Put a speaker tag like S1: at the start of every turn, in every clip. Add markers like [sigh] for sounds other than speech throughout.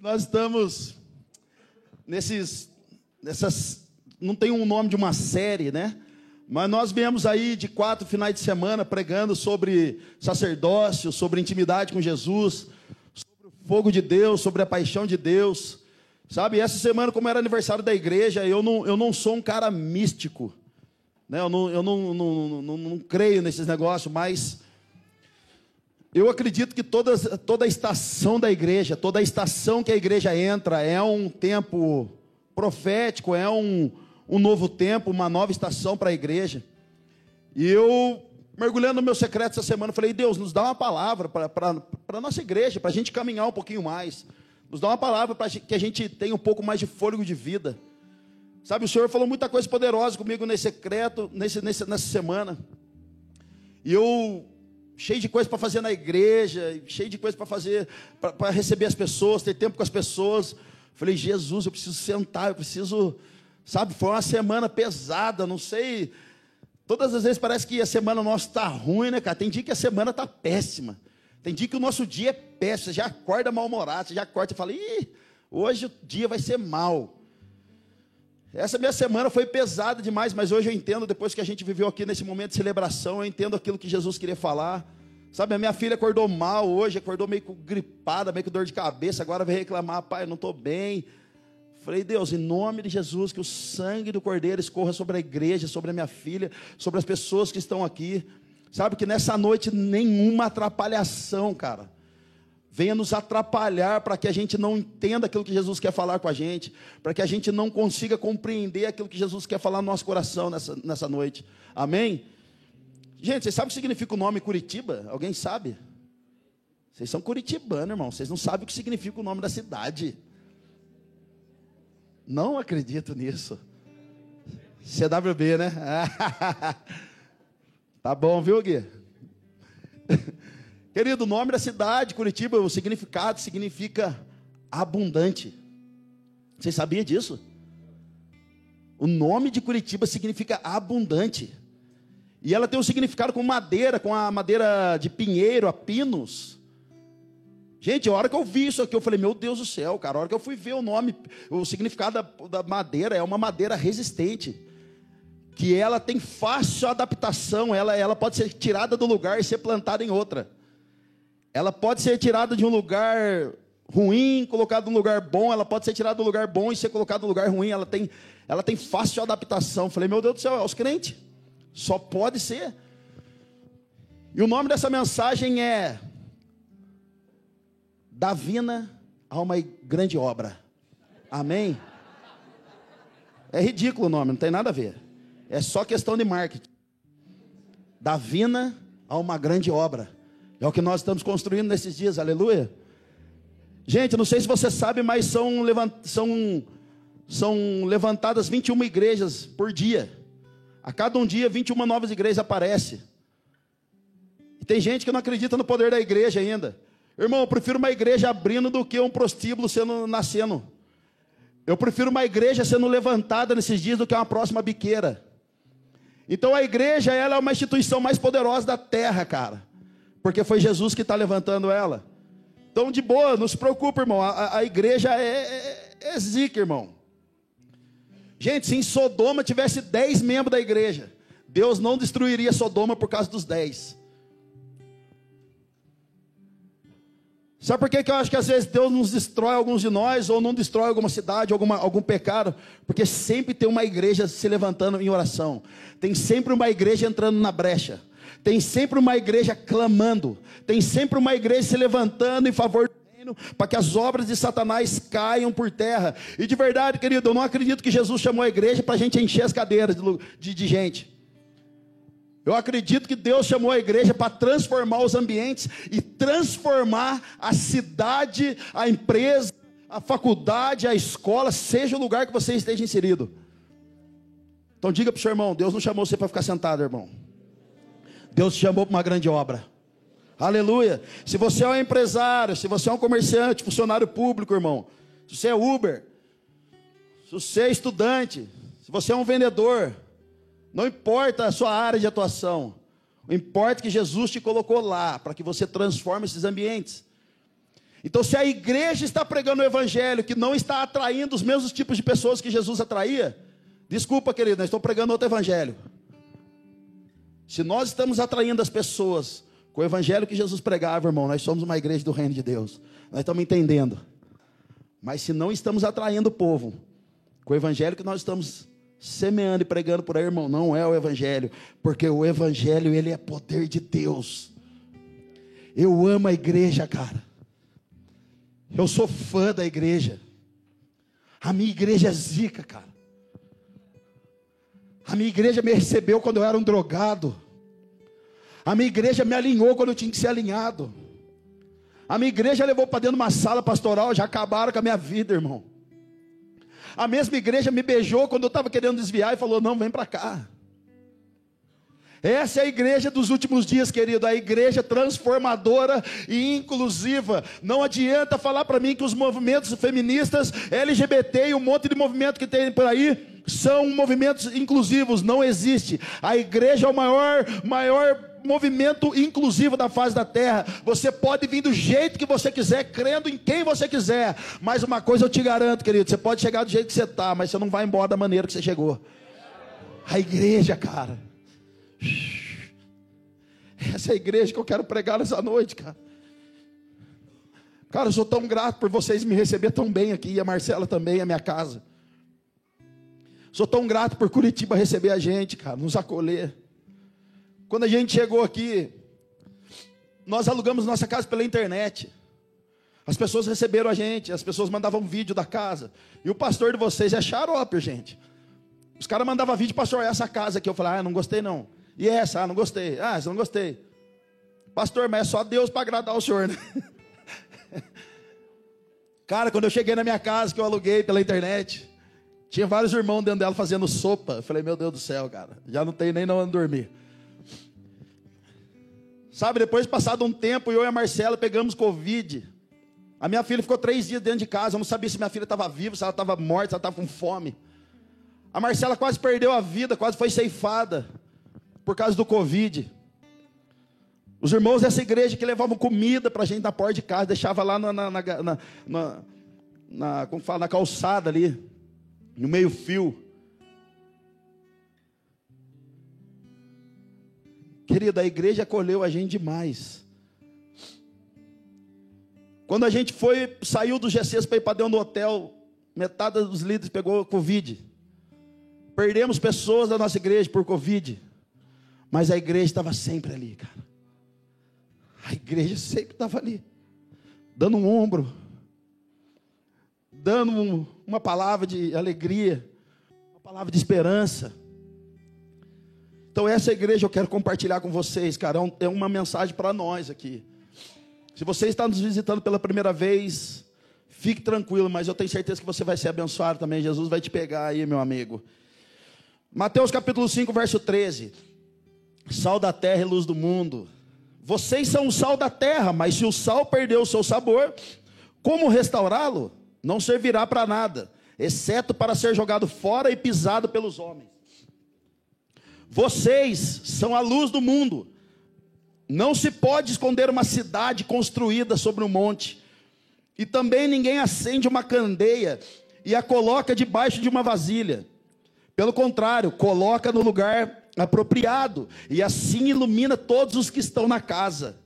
S1: Nós estamos nesses, nessas, não tem um nome de uma série, né? Mas nós viemos aí de quatro finais de semana pregando sobre sacerdócio, sobre intimidade com Jesus, sobre o fogo de Deus, sobre a paixão de Deus. Sabe, essa semana, como era aniversário da igreja, eu não, eu não sou um cara místico. Né? Eu, não, eu não, não, não, não creio nesses negócios, mas eu acredito que toda, toda a estação da igreja, toda a estação que a igreja entra é um tempo profético, é um, um novo tempo, uma nova estação para a igreja. E eu, mergulhando no meu secreto essa semana, falei: Deus, nos dá uma palavra para a nossa igreja, para a gente caminhar um pouquinho mais. Nos dá uma palavra para que a gente tenha um pouco mais de fôlego de vida. Sabe, o Senhor falou muita coisa poderosa comigo nesse secreto, nesse, nesse, nessa semana. E eu, cheio de coisa para fazer na igreja, cheio de coisa para fazer, para receber as pessoas, ter tempo com as pessoas. Falei, Jesus, eu preciso sentar, eu preciso Sabe, foi uma semana pesada, não sei. Todas as vezes parece que a semana nossa está ruim, né, cara? Tem dia que a semana está péssima. Tem dia que o nosso dia é péssimo. Você já acorda mal-humorado, você já acorda e fala, ih, hoje o dia vai ser mal. Essa minha semana foi pesada demais, mas hoje eu entendo, depois que a gente viveu aqui nesse momento de celebração, eu entendo aquilo que Jesus queria falar. Sabe, a minha filha acordou mal hoje, acordou meio gripada, meio com dor de cabeça, agora vem reclamar, pai, eu não estou bem. Falei, Deus, em nome de Jesus, que o sangue do Cordeiro escorra sobre a igreja, sobre a minha filha, sobre as pessoas que estão aqui. Sabe que nessa noite nenhuma atrapalhação, cara, venha nos atrapalhar para que a gente não entenda aquilo que Jesus quer falar com a gente, para que a gente não consiga compreender aquilo que Jesus quer falar no nosso coração nessa, nessa noite. Amém? Gente, vocês sabem o que significa o nome Curitiba? Alguém sabe? Vocês são curitibanos, irmão. Vocês não sabem o que significa o nome da cidade. Não acredito nisso. CWB, né? [laughs] tá bom, viu, Gui? [laughs] Querido, o nome da cidade, Curitiba, o significado significa abundante. Você sabia disso? O nome de Curitiba significa abundante. E ela tem um significado com madeira, com a madeira de pinheiro, a pinos. Gente, a hora que eu vi isso aqui, eu falei, meu Deus do céu, cara. A hora que eu fui ver o nome, o significado da, da madeira é uma madeira resistente. Que ela tem fácil adaptação, ela, ela pode ser tirada do lugar e ser plantada em outra. Ela pode ser tirada de um lugar ruim, colocada num lugar bom, ela pode ser tirada do lugar bom e ser colocada no lugar ruim. Ela tem, ela tem fácil adaptação. falei, meu Deus do céu, é os crentes. Só pode ser. E o nome dessa mensagem é Davina a uma grande obra. Amém? É ridículo o nome, não tem nada a ver. É só questão de marketing. Davina a uma grande obra. É o que nós estamos construindo nesses dias, aleluia. Gente, não sei se você sabe, mas são, levant... são, são levantadas 21 igrejas por dia. A cada um dia, 21 novas igrejas aparecem. Tem gente que não acredita no poder da igreja ainda. Irmão, eu prefiro uma igreja abrindo do que um prostíbulo sendo nascendo. Eu prefiro uma igreja sendo levantada nesses dias do que uma próxima biqueira. Então a igreja ela é uma instituição mais poderosa da terra, cara. Porque foi Jesus que está levantando ela. Então, de boa, não se preocupe, irmão. A, a igreja é, é, é zica, irmão. Gente, se em Sodoma tivesse 10 membros da igreja, Deus não destruiria Sodoma por causa dos 10. Sabe por que, que eu acho que às vezes Deus nos destrói alguns de nós, ou não destrói alguma cidade, alguma, algum pecado? Porque sempre tem uma igreja se levantando em oração, tem sempre uma igreja entrando na brecha, tem sempre uma igreja clamando, tem sempre uma igreja se levantando em favor do reino, para que as obras de Satanás caiam por terra. E de verdade, querido, eu não acredito que Jesus chamou a igreja para a gente encher as cadeiras de, de, gente. Eu acredito que Deus chamou a igreja para transformar os ambientes e transformar a cidade, a empresa, a faculdade, a escola, seja o lugar que você esteja inserido. Então diga para o seu irmão: Deus não chamou você para ficar sentado, irmão. Deus te chamou para uma grande obra. Aleluia. Se você é um empresário, se você é um comerciante, funcionário público, irmão, se você é Uber, se você é estudante, se você é um vendedor, não importa a sua área de atuação. O importa é que Jesus te colocou lá para que você transforme esses ambientes. Então, se a igreja está pregando o evangelho que não está atraindo os mesmos tipos de pessoas que Jesus atraía, desculpa, querido, nós estamos pregando outro evangelho. Se nós estamos atraindo as pessoas com o evangelho que Jesus pregava, irmão, nós somos uma igreja do reino de Deus. Nós estamos entendendo. Mas se não estamos atraindo o povo com o evangelho que nós estamos semeando e pregando por aí, irmão, não é o evangelho, porque o evangelho ele é poder de Deus. Eu amo a igreja, cara. Eu sou fã da igreja. A minha igreja é zica, cara. A minha igreja me recebeu quando eu era um drogado. A minha igreja me alinhou quando eu tinha que ser alinhado. A minha igreja levou para dentro de uma sala pastoral, já acabaram com a minha vida, irmão. A mesma igreja me beijou quando eu estava querendo desviar e falou: Não, vem para cá. Essa é a igreja dos últimos dias, querido, a igreja transformadora e inclusiva. Não adianta falar para mim que os movimentos feministas, LGBT e um monte de movimento que tem por aí são movimentos inclusivos. Não existe. A igreja é o maior, maior movimento inclusivo da face da terra. Você pode vir do jeito que você quiser, crendo em quem você quiser. Mas uma coisa eu te garanto, querido: você pode chegar do jeito que você está, mas você não vai embora da maneira que você chegou. A igreja, cara essa é a igreja que eu quero pregar nessa noite, cara. Cara, eu sou tão grato por vocês me receber tão bem aqui, e a Marcela também, a minha casa. Sou tão grato por Curitiba receber a gente, cara, nos acolher. Quando a gente chegou aqui, nós alugamos nossa casa pela internet. As pessoas receberam a gente, as pessoas mandavam vídeo da casa. E o pastor de vocês é xarope, gente. Os caras mandavam vídeo, pastor, essa casa aqui. Eu falei, ah, não gostei não. E essa? Ah, não gostei. Ah, essa não gostei. Pastor, mas é só Deus para agradar o senhor, né? [laughs] Cara, quando eu cheguei na minha casa, que eu aluguei pela internet, tinha vários irmãos dentro dela fazendo sopa. Eu falei, meu Deus do céu, cara, já não tenho nem onde dormir. Sabe, depois de passado um tempo, eu e a Marcela pegamos Covid. A minha filha ficou três dias dentro de casa. Eu não sabia se minha filha estava viva, se ela estava morta, se ela estava com fome. A Marcela quase perdeu a vida, quase foi ceifada por causa do Covid. Os irmãos dessa igreja que levavam comida para a gente na porta de casa, deixava lá na, na, na, na, na, como fala, na calçada ali, no meio fio. Querida, a igreja acolheu a gente demais. Quando a gente foi, saiu do GCs para ir para dentro do hotel, metade dos líderes pegou Covid. Perdemos pessoas da nossa igreja por Covid. Mas a igreja estava sempre ali, cara. A igreja sempre estava ali, dando um ombro, dando um, uma palavra de alegria, uma palavra de esperança. Então, essa igreja eu quero compartilhar com vocês, cara. É, é uma mensagem para nós aqui. Se você está nos visitando pela primeira vez, fique tranquilo, mas eu tenho certeza que você vai ser abençoado também. Jesus vai te pegar aí, meu amigo. Mateus capítulo 5, verso 13 sal da terra e luz do mundo. Vocês são o sal da terra, mas se o sal perdeu o seu sabor, como restaurá-lo? Não servirá para nada, exceto para ser jogado fora e pisado pelos homens. Vocês são a luz do mundo. Não se pode esconder uma cidade construída sobre um monte. E também ninguém acende uma candeia e a coloca debaixo de uma vasilha. Pelo contrário, coloca no lugar apropriado, e assim ilumina todos os que estão na casa.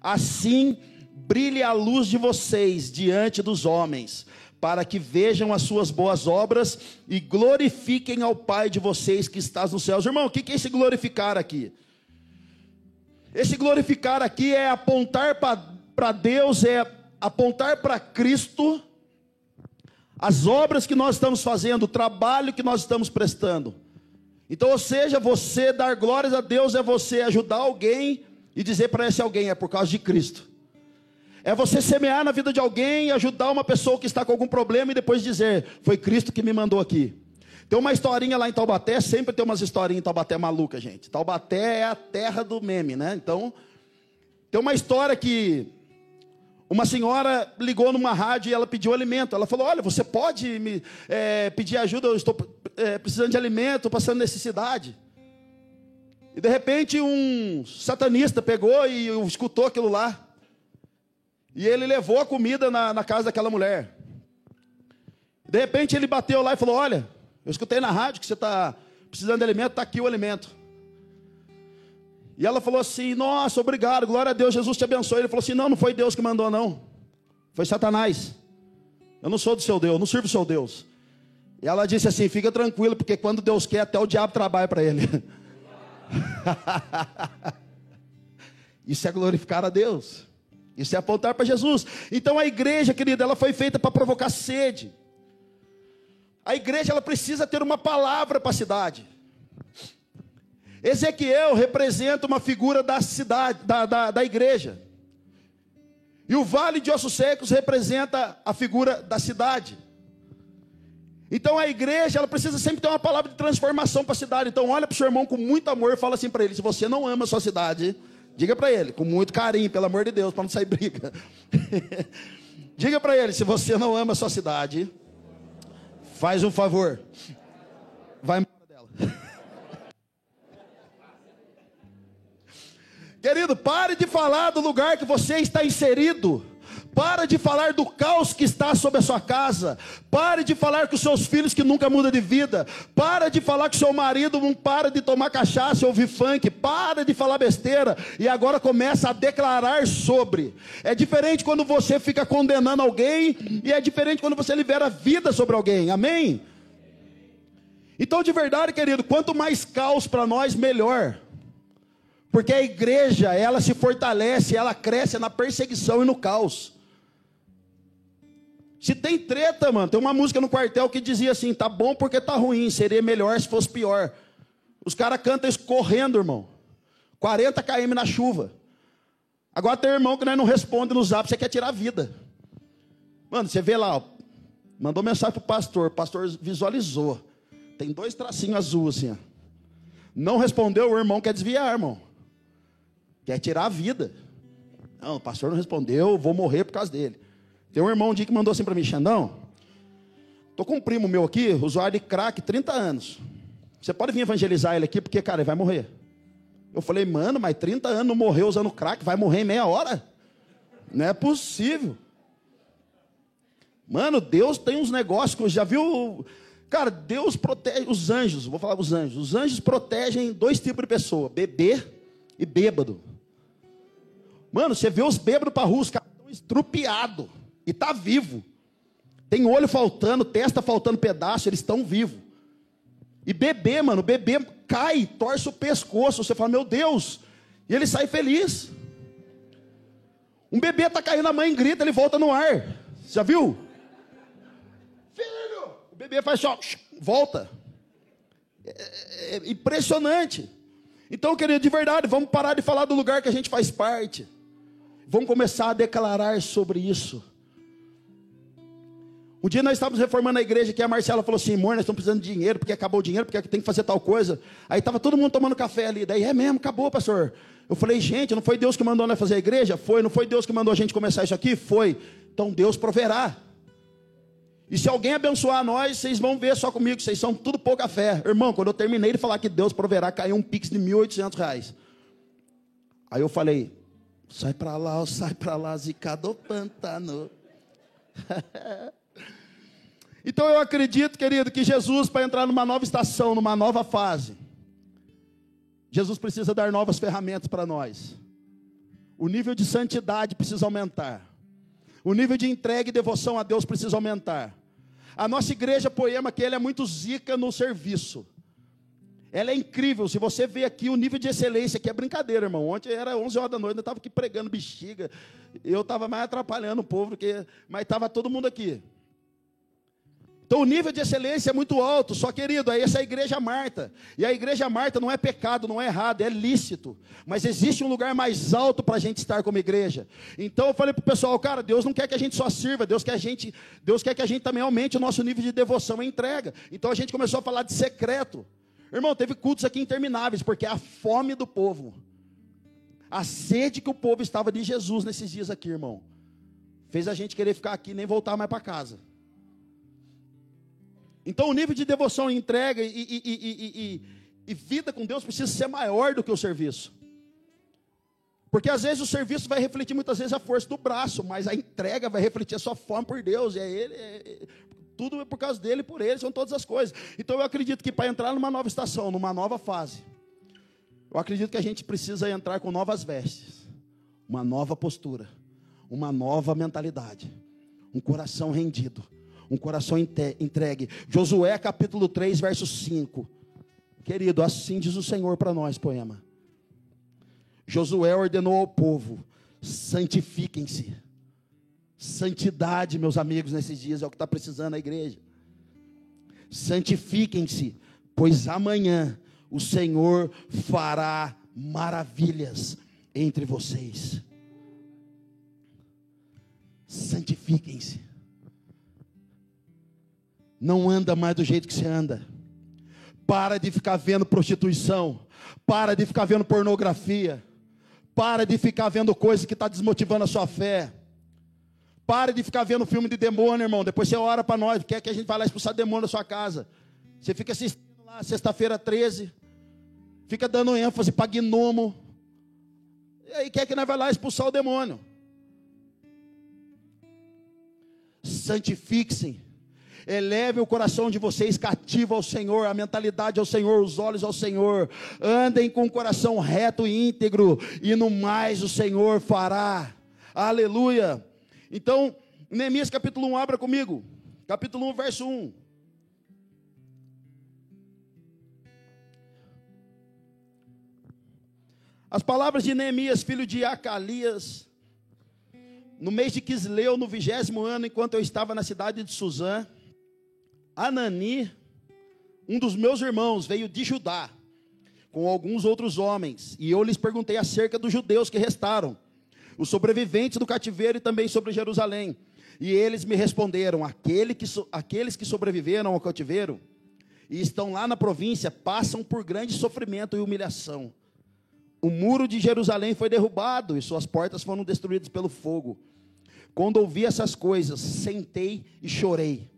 S1: Assim brilhe a luz de vocês diante dos homens, para que vejam as suas boas obras e glorifiquem ao Pai de vocês que está nos céus. Irmão, o que é esse glorificar aqui? Esse glorificar aqui é apontar para Deus, é apontar para Cristo as obras que nós estamos fazendo, o trabalho que nós estamos prestando. Então, ou seja, você dar glórias a Deus é você ajudar alguém e dizer para esse alguém é por causa de Cristo. É você semear na vida de alguém ajudar uma pessoa que está com algum problema e depois dizer: Foi Cristo que me mandou aqui. Tem uma historinha lá em Taubaté, sempre tem umas historinhas em Taubaté maluca, gente. Taubaté é a terra do meme, né? Então, tem uma história que uma senhora ligou numa rádio e ela pediu alimento. Ela falou: Olha, você pode me é, pedir ajuda? Eu estou é, precisando de alimento, passando necessidade. E de repente um satanista pegou e escutou aquilo lá. E ele levou a comida na, na casa daquela mulher. De repente ele bateu lá e falou: Olha, eu escutei na rádio que você está precisando de alimento, está aqui o alimento. E ela falou assim: Nossa, obrigado, glória a Deus, Jesus te abençoe. Ele falou assim: Não, não foi Deus que mandou, não. Foi Satanás. Eu não sou do seu Deus, não sirvo o seu Deus. E ela disse assim: Fica tranquilo, porque quando Deus quer, até o diabo trabalha para ele. [laughs] Isso é glorificar a Deus. Isso é apontar para Jesus. Então a igreja, querida, ela foi feita para provocar sede. A igreja ela precisa ter uma palavra para a cidade. Ezequiel representa uma figura da cidade, da, da, da igreja. E o vale de ossos secos representa a figura da cidade. Então a igreja, ela precisa sempre ter uma palavra de transformação para a cidade. Então olha para o seu irmão com muito amor e fala assim para ele: se você não ama a sua cidade, diga para ele, com muito carinho, pelo amor de Deus, para não sair briga. [laughs] diga para ele: se você não ama a sua cidade, faz um favor, vai embora dela. [laughs] Querido, pare de falar do lugar que você está inserido. Para de falar do caos que está sobre a sua casa. Pare de falar com os seus filhos que nunca mudam de vida. Para de falar com seu marido não para de tomar cachaça ouvir funk. Para de falar besteira e agora começa a declarar sobre. É diferente quando você fica condenando alguém e é diferente quando você libera vida sobre alguém. Amém? Então, de verdade, querido, quanto mais caos para nós, melhor. Porque a igreja, ela se fortalece, ela cresce na perseguição e no caos. Se tem treta, mano, tem uma música no quartel que dizia assim: tá bom porque tá ruim, seria melhor se fosse pior. Os caras cantam isso correndo, irmão. 40 km na chuva. Agora tem irmão que não responde no zap, você quer tirar a vida. Mano, você vê lá, ó, mandou mensagem pro pastor, o pastor visualizou. Tem dois tracinhos azul assim, ó. Não respondeu, o irmão quer desviar, irmão. Quer tirar a vida. Não, o pastor não respondeu, vou morrer por causa dele. Tem um irmão um dia que mandou assim para mim, Xandão, tô com um primo meu aqui, usuário de crack, 30 anos. Você pode vir evangelizar ele aqui, porque, cara, ele vai morrer. Eu falei, mano, mas 30 anos não morreu usando crack, vai morrer em meia hora? Não é possível. Mano, Deus tem uns negócios já viu. Cara, Deus protege os anjos, vou falar os anjos. Os anjos protegem dois tipos de pessoa: bebê e bêbado. Mano, você vê os bêbados para rua, os caras estão estrupiados. E está vivo. Tem olho faltando, testa faltando pedaço, eles estão vivos. E bebê, mano, bebê cai, torce o pescoço. Você fala, meu Deus. E ele sai feliz. Um bebê está caindo, a mãe grita, ele volta no ar. Já viu? Filho! O bebê faz só, volta. É, é, é impressionante. Então, querido, de verdade, vamos parar de falar do lugar que a gente faz parte. Vamos começar a declarar sobre isso. Um dia nós estávamos reformando a igreja que a Marcela falou assim: amor, nós estamos precisando de dinheiro, porque acabou o dinheiro, porque tem que fazer tal coisa. Aí estava todo mundo tomando café ali. Daí, é mesmo, acabou, pastor. Eu falei, gente, não foi Deus que mandou nós fazer a igreja? Foi. Não foi Deus que mandou a gente começar isso aqui? Foi. Então Deus proverá. E se alguém abençoar nós, vocês vão ver só comigo, vocês são tudo pouca fé. Irmão, quando eu terminei de falar que Deus proverá, caiu um pix de 1.800 reais. Aí eu falei, sai para lá, sai para lá, zicado pantano. [laughs] então eu acredito, querido, que Jesus, para entrar numa nova estação, numa nova fase, Jesus precisa dar novas ferramentas para nós. O nível de santidade precisa aumentar. O nível de entrega e devoção a Deus precisa aumentar. A nossa igreja Poema, que ela é muito zica no serviço. Ela é incrível. Se você vê aqui o nível de excelência, que é brincadeira, irmão. Ontem era 11 horas da noite, eu estava aqui pregando bexiga. Eu estava mais atrapalhando o povo, porque... mas estava todo mundo aqui. Então o nível de excelência é muito alto, só querido, essa é a igreja Marta. E a igreja Marta não é pecado, não é errado, é lícito. Mas existe um lugar mais alto para a gente estar como igreja. Então eu falei para o pessoal, cara, Deus não quer que a gente só sirva, Deus quer, a gente, Deus quer que a gente também aumente o nosso nível de devoção e entrega. Então a gente começou a falar de secreto. Irmão, teve cultos aqui intermináveis, porque a fome do povo. A sede que o povo estava de Jesus nesses dias aqui, irmão. Fez a gente querer ficar aqui e nem voltar mais para casa. Então o nível de devoção, entrega e, e, e, e, vida com Deus precisa ser maior do que o serviço. Porque às vezes o serviço vai refletir muitas vezes a força do braço, mas a entrega vai refletir a sua fome por Deus. E é ele, é, tudo é por causa dele, por ele, são todas as coisas. Então eu acredito que para entrar numa nova estação, numa nova fase, eu acredito que a gente precisa entrar com novas vestes, uma nova postura, uma nova mentalidade, um coração rendido, um coração entregue. Josué capítulo 3, verso 5. Querido, assim diz o Senhor para nós, poema. Josué ordenou ao povo: santifiquem-se. Santidade, meus amigos, nesses dias é o que está precisando a igreja. Santifiquem-se, pois amanhã o Senhor fará maravilhas entre vocês. Santifiquem-se. Não anda mais do jeito que você anda. Para de ficar vendo prostituição. Para de ficar vendo pornografia. Para de ficar vendo coisa que está desmotivando a sua fé. Para de ficar vendo filme de demônio, irmão. Depois você ora para nós. Quer que a gente vá lá expulsar demônio da sua casa. Você fica assistindo lá, sexta-feira 13. Fica dando ênfase para gnomo. E aí quer que nós vá lá expulsar o demônio. Santifiquem Eleve o coração de vocês cativo ao Senhor, a mentalidade ao Senhor, os olhos ao Senhor. Andem com o coração reto e íntegro, e no mais o Senhor fará. Aleluia. Então, Neemias capítulo 1, abra comigo. Capítulo 1, verso 1. As palavras de Neemias, filho de Acalias, no mês de Quisleu, no vigésimo ano, enquanto eu estava na cidade de Suzã, Anani, um dos meus irmãos, veio de Judá, com alguns outros homens, e eu lhes perguntei acerca dos judeus que restaram, os sobreviventes do cativeiro e também sobre Jerusalém. E eles me responderam: Aquele que, aqueles que sobreviveram ao cativeiro e estão lá na província passam por grande sofrimento e humilhação. O muro de Jerusalém foi derrubado e suas portas foram destruídas pelo fogo. Quando ouvi essas coisas, sentei e chorei.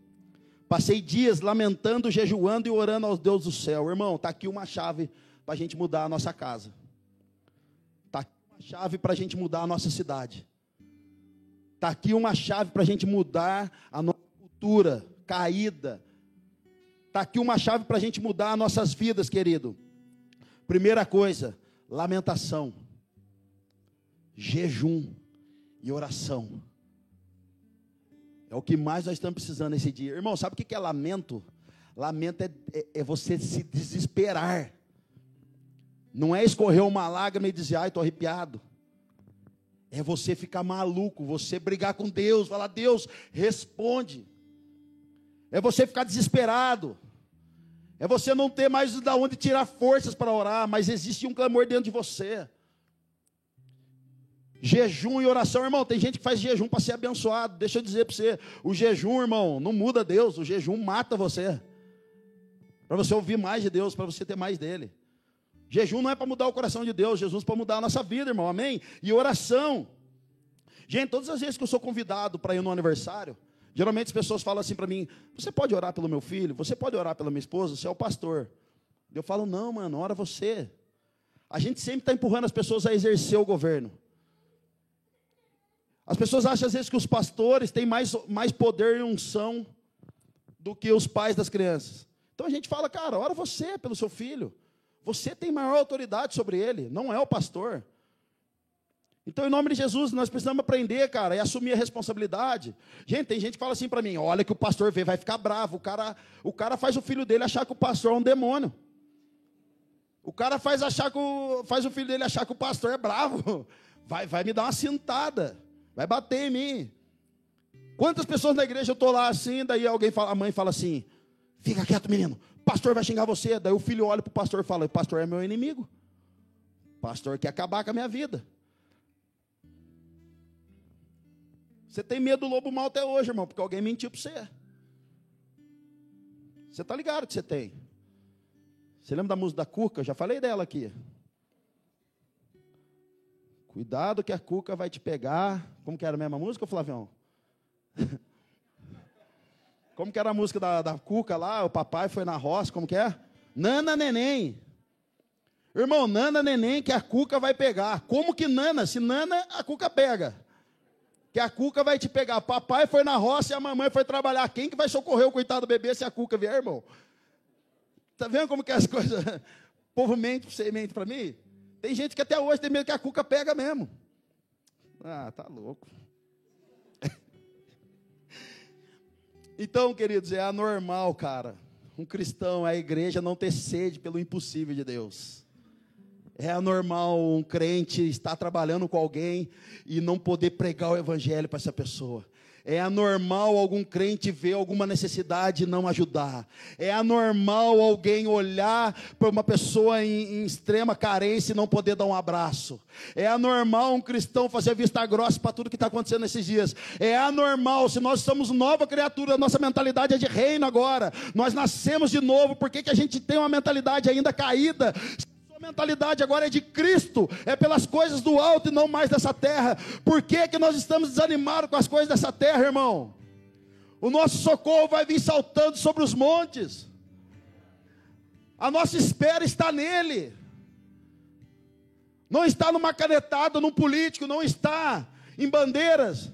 S1: Passei dias lamentando, jejuando e orando aos Deus do céu. Irmão, está aqui uma chave para a gente mudar a nossa casa. Está aqui uma chave para a gente mudar a nossa cidade. Está aqui uma chave para a gente mudar a nossa cultura caída. Está aqui uma chave para a gente mudar as nossas vidas, querido. Primeira coisa, lamentação, jejum e oração. É o que mais nós estamos precisando nesse dia. Irmão, sabe o que é lamento? Lamento é, é, é você se desesperar. Não é escorrer uma lágrima e dizer, ai, estou arrepiado. É você ficar maluco, você brigar com Deus, falar, Deus, responde. É você ficar desesperado. É você não ter mais de onde tirar forças para orar, mas existe um clamor dentro de você. Jejum e oração, irmão. Tem gente que faz jejum para ser abençoado. Deixa eu dizer para você: o jejum, irmão, não muda Deus. O jejum mata você. Para você ouvir mais de Deus, para você ter mais dele. Jejum não é para mudar o coração de Deus, Jesus para mudar a nossa vida, irmão. Amém? E oração. Gente, todas as vezes que eu sou convidado para ir no aniversário, geralmente as pessoas falam assim para mim: Você pode orar pelo meu filho? Você pode orar pela minha esposa? Você é o pastor. Eu falo: Não, mano, ora você. A gente sempre está empurrando as pessoas a exercer o governo. As pessoas acham às vezes que os pastores têm mais, mais poder e unção do que os pais das crianças. Então a gente fala, cara, ora você pelo seu filho. Você tem maior autoridade sobre ele, não é o pastor. Então, em nome de Jesus, nós precisamos aprender, cara, e assumir a responsabilidade. Gente, tem gente que fala assim para mim: olha que o pastor vê, vai ficar bravo. O cara, o cara faz o filho dele achar que o pastor é um demônio. O cara faz, achar que o, faz o filho dele achar que o pastor é bravo. Vai, vai me dar uma cintada. Vai bater em mim. Quantas pessoas na igreja eu estou lá assim, daí alguém fala, a mãe fala assim: fica quieto, menino, pastor vai xingar você. Daí o filho olha para o pastor e fala: o pastor é meu inimigo. Pastor quer acabar com a minha vida. Você tem medo do lobo mal até hoje, irmão, porque alguém mentiu para você. Você está ligado que você tem. Você lembra da música da Cuca? Eu já falei dela aqui. Cuidado que a cuca vai te pegar. Como que era a mesma música, Flavião? [laughs] Como que era a música da, da cuca lá? O papai foi na roça, como que é? Nana neném. Irmão, Nana neném que a Cuca vai pegar. Como que Nana? Se Nana, a Cuca pega. Que a Cuca vai te pegar. Papai foi na roça e a mamãe foi trabalhar. Quem que vai socorrer o coitado do bebê se a Cuca vier, irmão? Tá vendo como que as [laughs] coisas... O povo mente, você mente para mim? Tem gente que até hoje tem medo que a Cuca pega mesmo. Ah, tá louco. [laughs] Então, queridos, é anormal, cara, um cristão, a igreja não ter sede pelo impossível de Deus. É anormal um crente estar trabalhando com alguém e não poder pregar o evangelho para essa pessoa. É anormal algum crente ver alguma necessidade e não ajudar. É anormal alguém olhar para uma pessoa em, em, extrema carência e não poder dar um abraço. É anormal um cristão fazer vista grossa para tudo que está acontecendo nesses dias. É anormal, se nós somos nova criatura, nossa mentalidade é de reino agora. Nós nascemos de novo, por que, que a gente tem uma mentalidade ainda caída? A mentalidade agora é de Cristo, é pelas coisas do alto e não mais dessa terra. Por que, que nós estamos desanimados com as coisas dessa terra, irmão? O nosso socorro vai vir saltando sobre os montes. A nossa espera está nele. Não está numa canetada, num político, não está em bandeiras.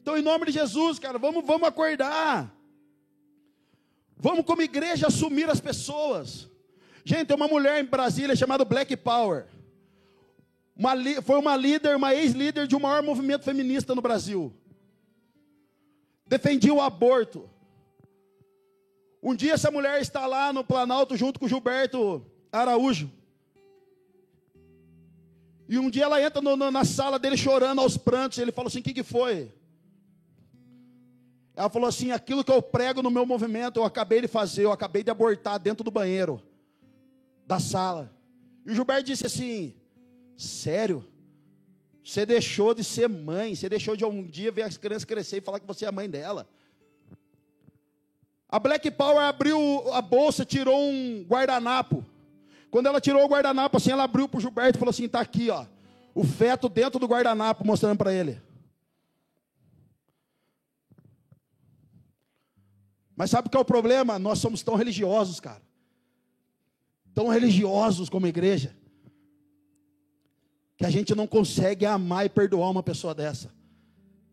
S1: Então, em nome de Jesus, cara, vamos, vamos acordar. Vamos, como igreja, assumir as pessoas. Gente, tem uma mulher em Brasília chamada Black Power. Uma, foi uma líder, uma ex-líder de um maior movimento feminista no Brasil. Defendia o aborto. Um dia essa mulher está lá no Planalto junto com Gilberto Araújo. E um dia ela entra no, no, na sala dele chorando aos prantos. Ele falou assim: O que, que foi? Ela falou assim: Aquilo que eu prego no meu movimento, eu acabei de fazer, eu acabei de abortar dentro do banheiro da sala. E o Gilberto disse assim: Sério? Você deixou de ser mãe, você deixou de um dia ver as crianças crescer e falar que você é a mãe dela. A Black Power abriu a bolsa, tirou um guardanapo. Quando ela tirou o guardanapo, assim, ela abriu para o Gilberto e falou assim: está aqui, ó, o feto dentro do guardanapo, mostrando para ele. Mas sabe o que é o problema? Nós somos tão religiosos, cara tão religiosos como igreja, que a gente não consegue amar e perdoar uma pessoa dessa.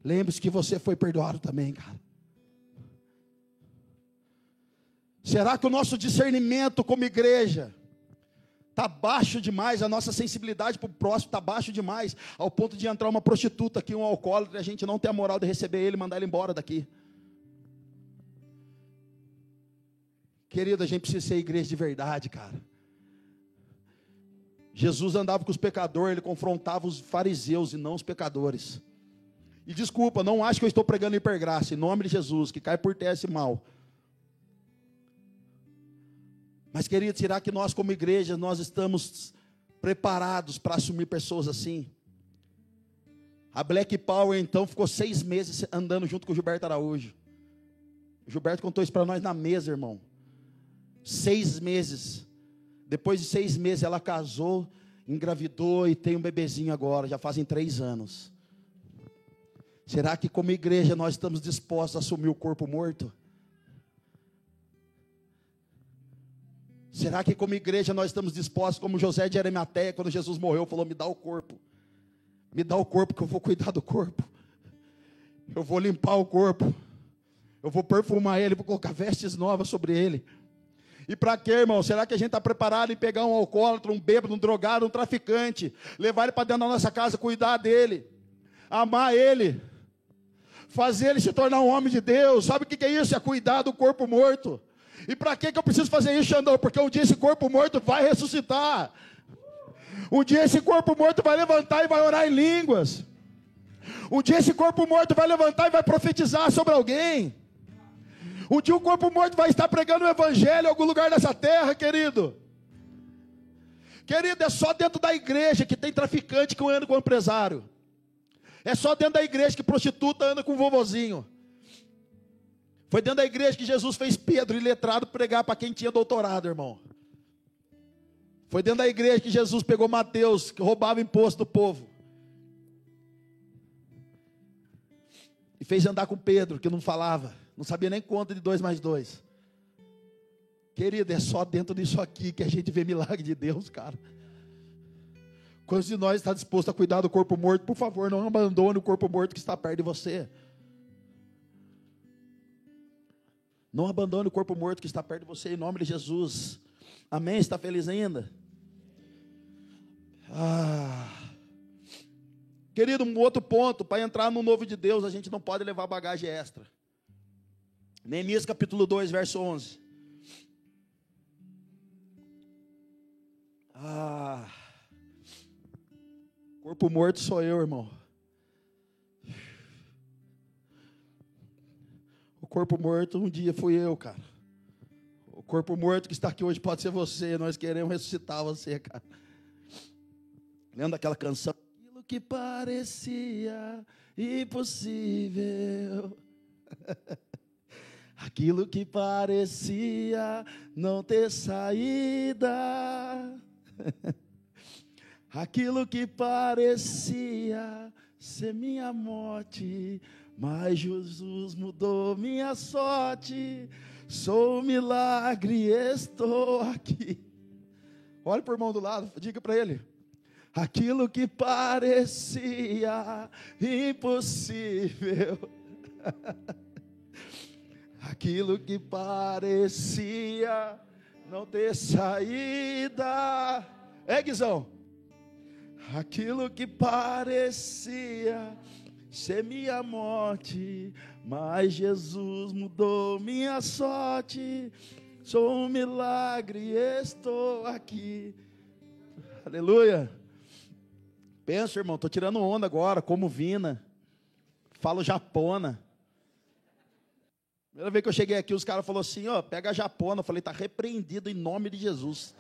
S1: Lembre-se que você foi perdoado também, cara. Será que o nosso discernimento como igreja está baixo demais, a nossa sensibilidade para o próximo está baixo demais, ao ponto de entrar uma prostituta aqui, um alcoólatra, e a gente não ter a moral de receber ele e mandar ele embora daqui? Querido, a gente precisa ser igreja de verdade, cara. Jesus andava com os pecadores, ele confrontava os fariseus e não os pecadores. E desculpa, não acho que eu estou pregando hipergraça, em nome de Jesus, que cai por terra esse mal. Mas, querido, será que nós, como igreja, nós estamos preparados para assumir pessoas assim? A Black Power, então, ficou seis meses andando junto com o Gilberto Araújo. O Gilberto contou isso para nós na mesa, irmão seis meses. Depois de seis meses, ela casou, engravidou e tem um bebezinho agora, já fazem três anos. Será que, como igreja, nós estamos dispostos a assumir o corpo morto? Será que, como igreja, nós estamos dispostos, como José de Arimateia, quando Jesus morreu, falou: Me dá o corpo, me dá o corpo, que eu vou cuidar do corpo, eu vou limpar o corpo, eu vou perfumar ele, vou colocar vestes novas sobre ele. E para quê, irmão? Será que a gente está preparado em pegar um alcoólatra, um bêbado, um drogado, um traficante, levar ele para dentro da nossa casa, cuidar dele, amar ele, fazer ele se tornar um homem de Deus? Sabe o que é isso? É cuidar do corpo morto. E para que eu preciso fazer isso, Xandão? Porque um dia esse corpo morto vai ressuscitar. Um dia esse corpo morto vai levantar e vai orar em línguas. Um dia esse corpo morto vai levantar e vai profetizar sobre alguém. Um dia o corpo morto vai estar pregando o evangelho em algum lugar dessa terra, querido. Querido, é só dentro da igreja que tem traficante que anda com o empresário. É só dentro da igreja que prostituta anda com o vovozinho. Foi dentro da igreja que Jesus fez Pedro letrado pregar para quem tinha doutorado, irmão. Foi dentro da igreja que Jesus pegou Mateus, que roubava imposto do povo. E fez andar com Pedro, que não falava. Não sabia nem conta de dois mais dois. Querido, é só dentro disso aqui que a gente vê milagre de Deus, cara. Quantos de nós está disposto a cuidar do corpo morto? Por favor, não abandone o corpo morto que está perto de você. Não abandone o corpo morto que está perto de você, em nome de Jesus. Amém? Está feliz ainda? Ah. Querido, um outro ponto, para entrar no novo de Deus, a gente não pode levar bagagem extra. Neemias capítulo 2, verso 11. Ah. Corpo morto sou eu, irmão. O corpo morto um dia fui eu, cara. O corpo morto que está aqui hoje pode ser você. Nós queremos ressuscitar você, cara. Lembra daquela canção? que parecia impossível. [laughs] Aquilo que parecia não ter saída. [laughs] Aquilo que parecia ser minha morte, mas Jesus mudou minha sorte. Sou um milagre, estou aqui. Olhe para o irmão do lado, diga para ele aquilo que parecia impossível, [laughs] aquilo que parecia não ter saída. É, Guizão? Aquilo que parecia ser minha morte, mas Jesus mudou minha sorte. Sou um milagre, estou aqui. Aleluia. Pensa, irmão, estou tirando onda agora, como Vina. Falo japona. Primeira vez que eu cheguei aqui, os caras falaram assim: ó, pega a japona. Eu falei, está repreendido em nome de Jesus.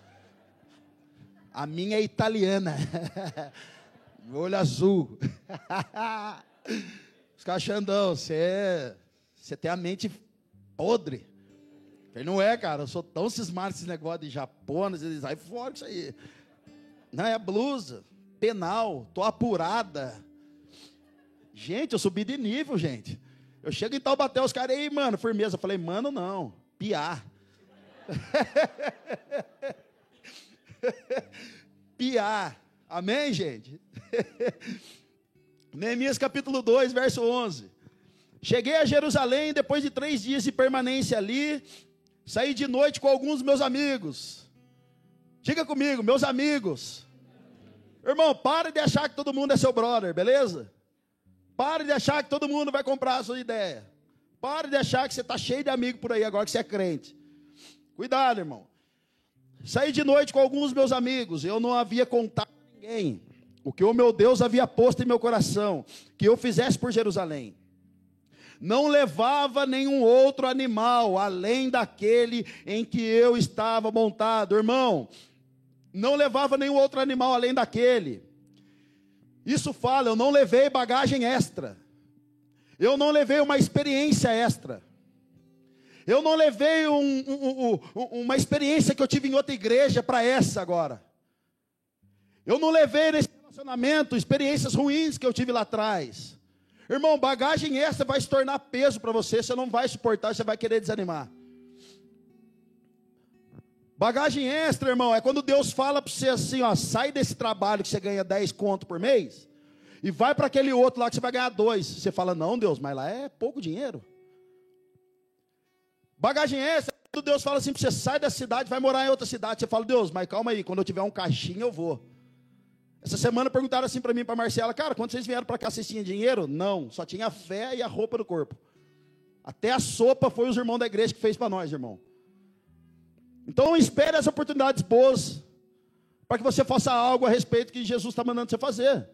S1: A minha é italiana. [laughs] Olho azul. [laughs] Os caras você é, você tem a mente podre. Ele não é, cara, eu sou tão cismado esse negócio de japona, eles aí fora isso aí. Não, é blusa penal, tô apurada. Gente, eu subi de nível, gente. Eu chego em Taubaté, os caras aí, mano, firmeza. Eu falei, mano, não, piar. [laughs] piar. Amém, gente? [laughs] Neemias capítulo 2, verso 11. Cheguei a Jerusalém depois de três dias de permanência ali. Saí de noite com alguns meus amigos. Diga comigo, meus amigos. Irmão, pare de achar que todo mundo é seu brother, beleza? Pare de achar que todo mundo vai comprar a sua ideia. Pare de achar que você está cheio de amigos por aí agora que você é crente. Cuidado, irmão. Saí de noite com alguns meus amigos. Eu não havia contado a ninguém o que o meu Deus havia posto em meu coração, que eu fizesse por Jerusalém. Não levava nenhum outro animal além daquele em que eu estava montado. Irmão, não levava nenhum outro animal além daquele. Isso fala, eu não levei bagagem extra. Eu não levei uma experiência extra. Eu não levei um, um, um, uma experiência que eu tive em outra igreja para essa agora. Eu não levei nesse relacionamento experiências ruins que eu tive lá atrás. Irmão, bagagem extra vai se tornar peso para você, você não vai suportar, você vai querer desanimar. Bagagem extra, irmão, é quando Deus fala para você assim, ó, sai desse trabalho que você ganha 10 conto por mês e vai para aquele outro lá que você vai ganhar dois. Você fala, não, Deus, mas lá é pouco dinheiro. Bagagem extra, é quando Deus fala assim para você, sai da cidade, vai morar em outra cidade. Você fala, Deus, mas calma aí, quando eu tiver um caixinho eu vou. Essa semana perguntaram assim para mim, para Marcela, cara, quando vocês vieram para cá, vocês tinham dinheiro? Não, só tinha fé e a roupa do corpo. Até a sopa foi os irmãos da igreja que fez para nós, irmão. Então espere as oportunidades boas para que você faça algo a respeito que Jesus está mandando você fazer.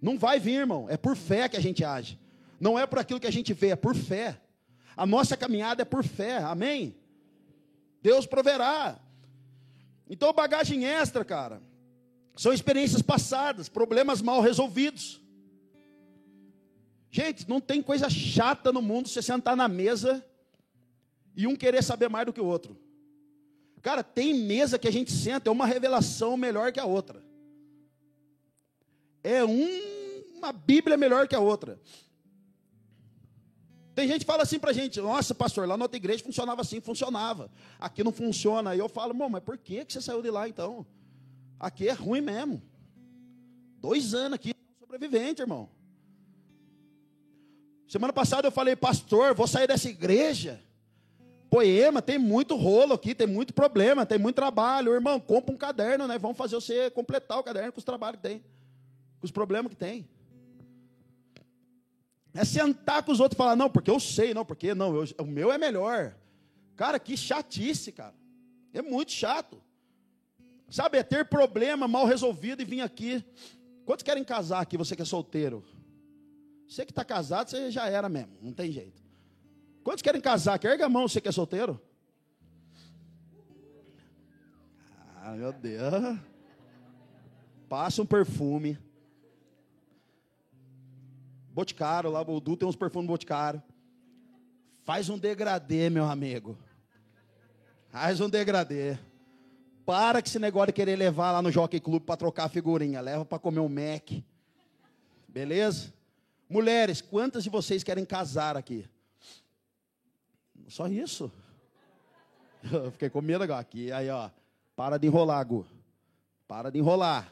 S1: Não vai vir, irmão. É por fé que a gente age. Não é por aquilo que a gente vê, é por fé. A nossa caminhada é por fé. Amém? Deus proverá. Então, bagagem extra, cara, são experiências passadas, problemas mal resolvidos. Gente, não tem coisa chata no mundo você sentar na mesa e um querer saber mais do que o outro. Cara, tem mesa que a gente senta, é uma revelação melhor que a outra. É um, uma Bíblia melhor que a outra. Tem gente que fala assim pra gente, nossa, pastor, lá na outra igreja funcionava assim, funcionava. Aqui não funciona. Aí eu falo, mas por que você saiu de lá então? Aqui é ruim mesmo. Dois anos aqui, sobrevivente, irmão. Semana passada eu falei, pastor, vou sair dessa igreja. Poema, tem muito rolo aqui, tem muito problema, tem muito trabalho. Irmão, compra um caderno, né? Vamos fazer você completar o caderno com os trabalhos que tem, com os problemas que tem. É sentar com os outros e falar, não, porque eu sei, não, porque não, eu, o meu é melhor. Cara, que chatice, cara. É muito chato. Sabe, é ter problema mal resolvido e vir aqui. Quantos querem casar aqui, você que é solteiro? Você que está casado, você já era mesmo, não tem jeito. Quantos querem casar? Quer erga a mão, você que é solteiro? Ah, meu Deus. Passa um perfume. Boticário, lá o Du tem uns perfumes Boticário. Faz um degradê, meu amigo. Faz um degradê. Para que esse negócio de querer levar lá no Jockey Club para trocar figurinha. Leva para comer um Mac. Beleza? Mulheres, quantas de vocês querem casar aqui? Só isso. Eu [laughs] fiquei com medo agora. Aqui, aí, ó. Para de enrolar, Gu. Para de enrolar.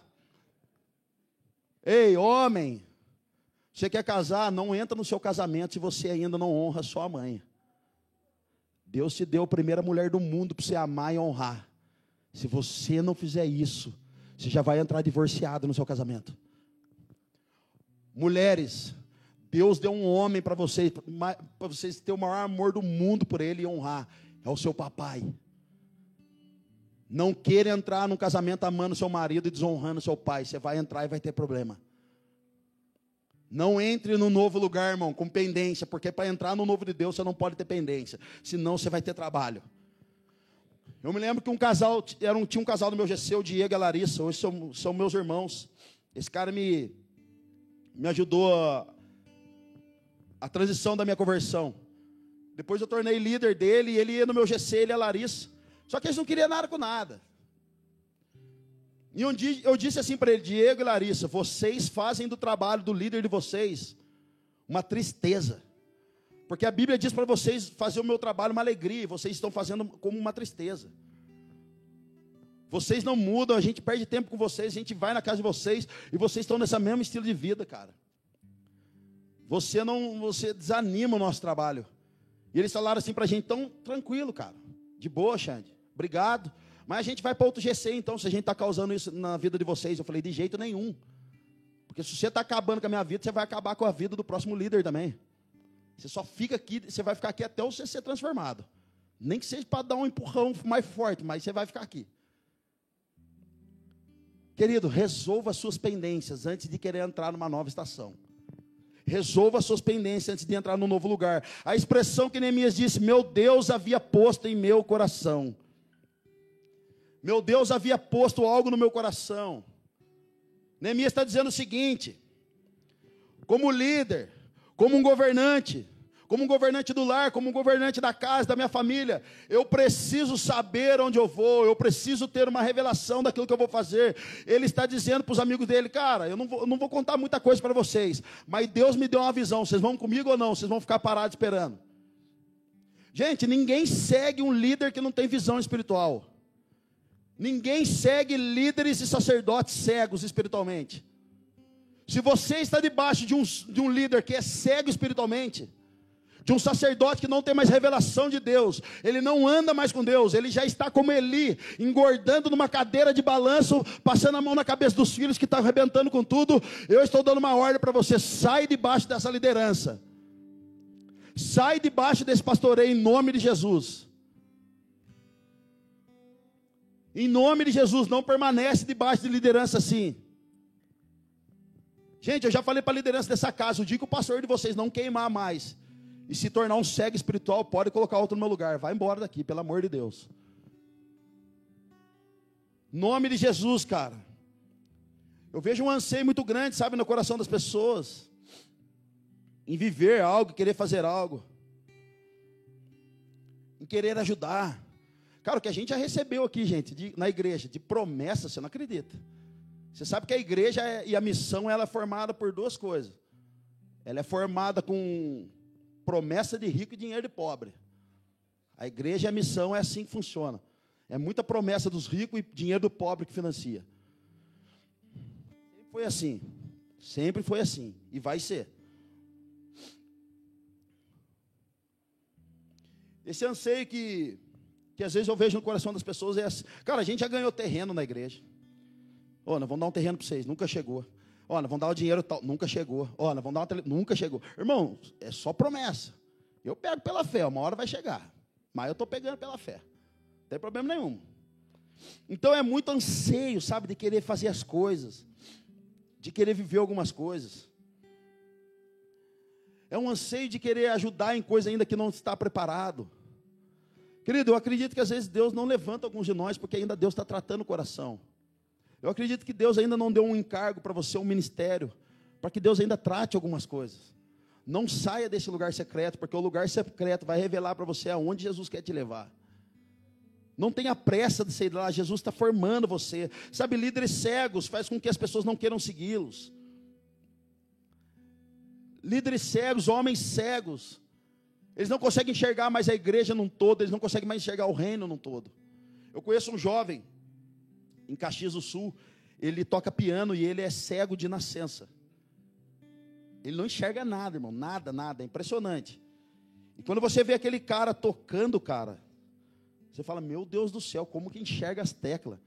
S1: Ei, homem. Você quer casar? Não entra no seu casamento se você ainda não honra sua mãe. Deus te deu a primeira mulher do mundo para você amar e honrar. Se você não fizer isso, você já vai entrar divorciado no seu casamento. Mulheres, Deus deu um homem para vocês, para vocês terem o maior amor do mundo por ele e honrar. É o seu papai. Não queira entrar num casamento amando seu marido e desonrando seu pai. Você vai entrar e vai ter problema. Não entre no novo lugar, irmão, com pendência, porque para entrar no novo de Deus você não pode ter pendência, senão você vai ter trabalho. Eu me lembro que um casal, era um, tinha um casal no meu GC, o Diego e a Larissa, hoje são, são meus irmãos. Esse cara me, me ajudou a transição da minha conversão. Depois eu tornei líder dele, e ele ia no meu GC, ele a Larissa. Só que eles não queriam nada com nada. E um dia eu disse assim para ele, Diego e Larissa, vocês fazem do trabalho do líder de vocês uma tristeza. Porque a Bíblia diz para vocês fazer o meu trabalho uma alegria, e vocês estão fazendo como uma tristeza. Vocês não mudam, a gente perde tempo com vocês, a gente vai na casa de vocês e vocês estão nesse mesmo estilo de vida, cara. Você não, você desanima o nosso trabalho. E eles falaram assim para a gente, tão tranquilo, cara. De boa, Xande. Obrigado. Mas a gente vai para outro GC, então, se a gente está causando isso na vida de vocês. Eu falei, de jeito nenhum. Porque se você está acabando com a minha vida, você vai acabar com a vida do próximo líder também. Você só fica aqui, você vai ficar aqui até você ser transformado. Nem que seja para dar um empurrão mais forte, mas você vai ficar aqui. Querido, resolva as suas pendências antes de querer entrar numa nova estação. Resolva suas pendências antes de entrar no novo lugar. A expressão que Neemias disse: Meu Deus havia posto em meu coração. Meu Deus havia posto algo no meu coração. Neemias está dizendo o seguinte: como líder, como um governante, como um governante do lar, como um governante da casa, da minha família, eu preciso saber onde eu vou, eu preciso ter uma revelação daquilo que eu vou fazer. Ele está dizendo para os amigos dele, cara, eu não vou, não vou contar muita coisa para vocês, mas Deus me deu uma visão, vocês vão comigo ou não? Vocês vão ficar parados esperando. Gente, ninguém segue um líder que não tem visão espiritual. Ninguém segue líderes e sacerdotes cegos espiritualmente. Se você está debaixo de um, de um líder que é cego espiritualmente, de um sacerdote que não tem mais revelação de Deus, ele não anda mais com Deus, ele já está como Eli, engordando numa cadeira de balanço, passando a mão na cabeça dos filhos que está arrebentando com tudo. Eu estou dando uma ordem para você: sai debaixo dessa liderança, sai debaixo desse pastoreio em nome de Jesus. Em nome de Jesus, não permanece debaixo de liderança assim. Gente, eu já falei para a liderança dessa casa, o dia que o pastor de vocês não queimar mais, e se tornar um cego espiritual, pode colocar outro no meu lugar. Vai embora daqui, pelo amor de Deus. Nome de Jesus, cara. Eu vejo um anseio muito grande, sabe, no coração das pessoas. Em viver algo, querer fazer algo. Em querer ajudar. Cara, o que a gente já recebeu aqui, gente, de, na igreja, de promessa, você não acredita. Você sabe que a igreja é, e a missão ela é formada por duas coisas. Ela é formada com promessa de rico e dinheiro de pobre. A igreja e a missão é assim que funciona. É muita promessa dos ricos e dinheiro do pobre que financia. Sempre foi assim. Sempre foi assim. E vai ser. Esse anseio que, que às vezes eu vejo no coração das pessoas é assim. Cara, a gente já ganhou terreno na igreja. Ó, nós vamos dar um terreno para vocês. Nunca chegou. Nós vamos dar o dinheiro tal. Nunca chegou. Nós vamos dar uma tele... Nunca chegou. Irmão, é só promessa. Eu pego pela fé. Uma hora vai chegar. Mas eu estou pegando pela fé. Não tem problema nenhum. Então é muito anseio, sabe, de querer fazer as coisas. De querer viver algumas coisas. É um anseio de querer ajudar em coisa ainda que não está preparado. Querido, eu acredito que às vezes Deus não levanta alguns de nós porque ainda Deus está tratando o coração. Eu acredito que Deus ainda não deu um encargo para você, um ministério, para que Deus ainda trate algumas coisas. Não saia desse lugar secreto, porque o lugar secreto vai revelar para você aonde Jesus quer te levar. Não tenha pressa de sair de lá, Jesus está formando você. Sabe, líderes cegos faz com que as pessoas não queiram segui-los. Líderes cegos, homens cegos, eles não conseguem enxergar mais a igreja num todo, eles não conseguem mais enxergar o reino num todo. Eu conheço um jovem, em Caxias do Sul, ele toca piano e ele é cego de nascença. Ele não enxerga nada, irmão, nada, nada, é impressionante. E quando você vê aquele cara tocando, cara, você fala: Meu Deus do céu, como que enxerga as teclas?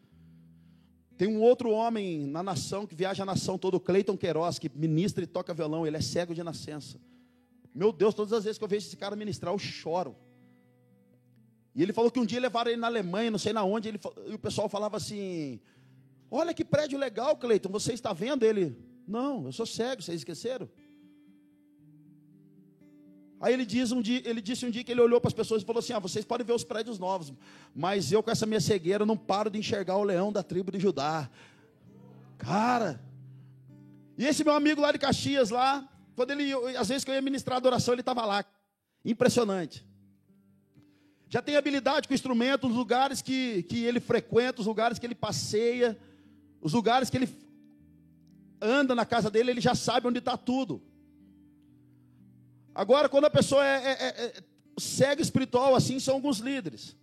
S1: Tem um outro homem na nação que viaja a nação todo, Cleiton Queiroz, que ministra e toca violão, ele é cego de nascença. Meu Deus, todas as vezes que eu vejo esse cara ministrar, eu choro. E ele falou que um dia levaram ele na Alemanha, não sei na onde, ele, e o pessoal falava assim: Olha que prédio legal, Cleiton, você está vendo ele? Não, eu sou cego, vocês esqueceram? Aí ele, diz um dia, ele disse um dia que ele olhou para as pessoas e falou assim: ah, vocês podem ver os prédios novos, mas eu com essa minha cegueira não paro de enxergar o leão da tribo de Judá. Cara, e esse meu amigo lá de Caxias, lá, quando ele, às vezes que eu ia ministrar a adoração, ele estava lá. Impressionante já tem habilidade com o instrumento, os lugares que, que ele frequenta, os lugares que ele passeia, os lugares que ele anda na casa dele, ele já sabe onde está tudo. Agora, quando a pessoa é, é, é, é cego espiritual, assim são alguns líderes.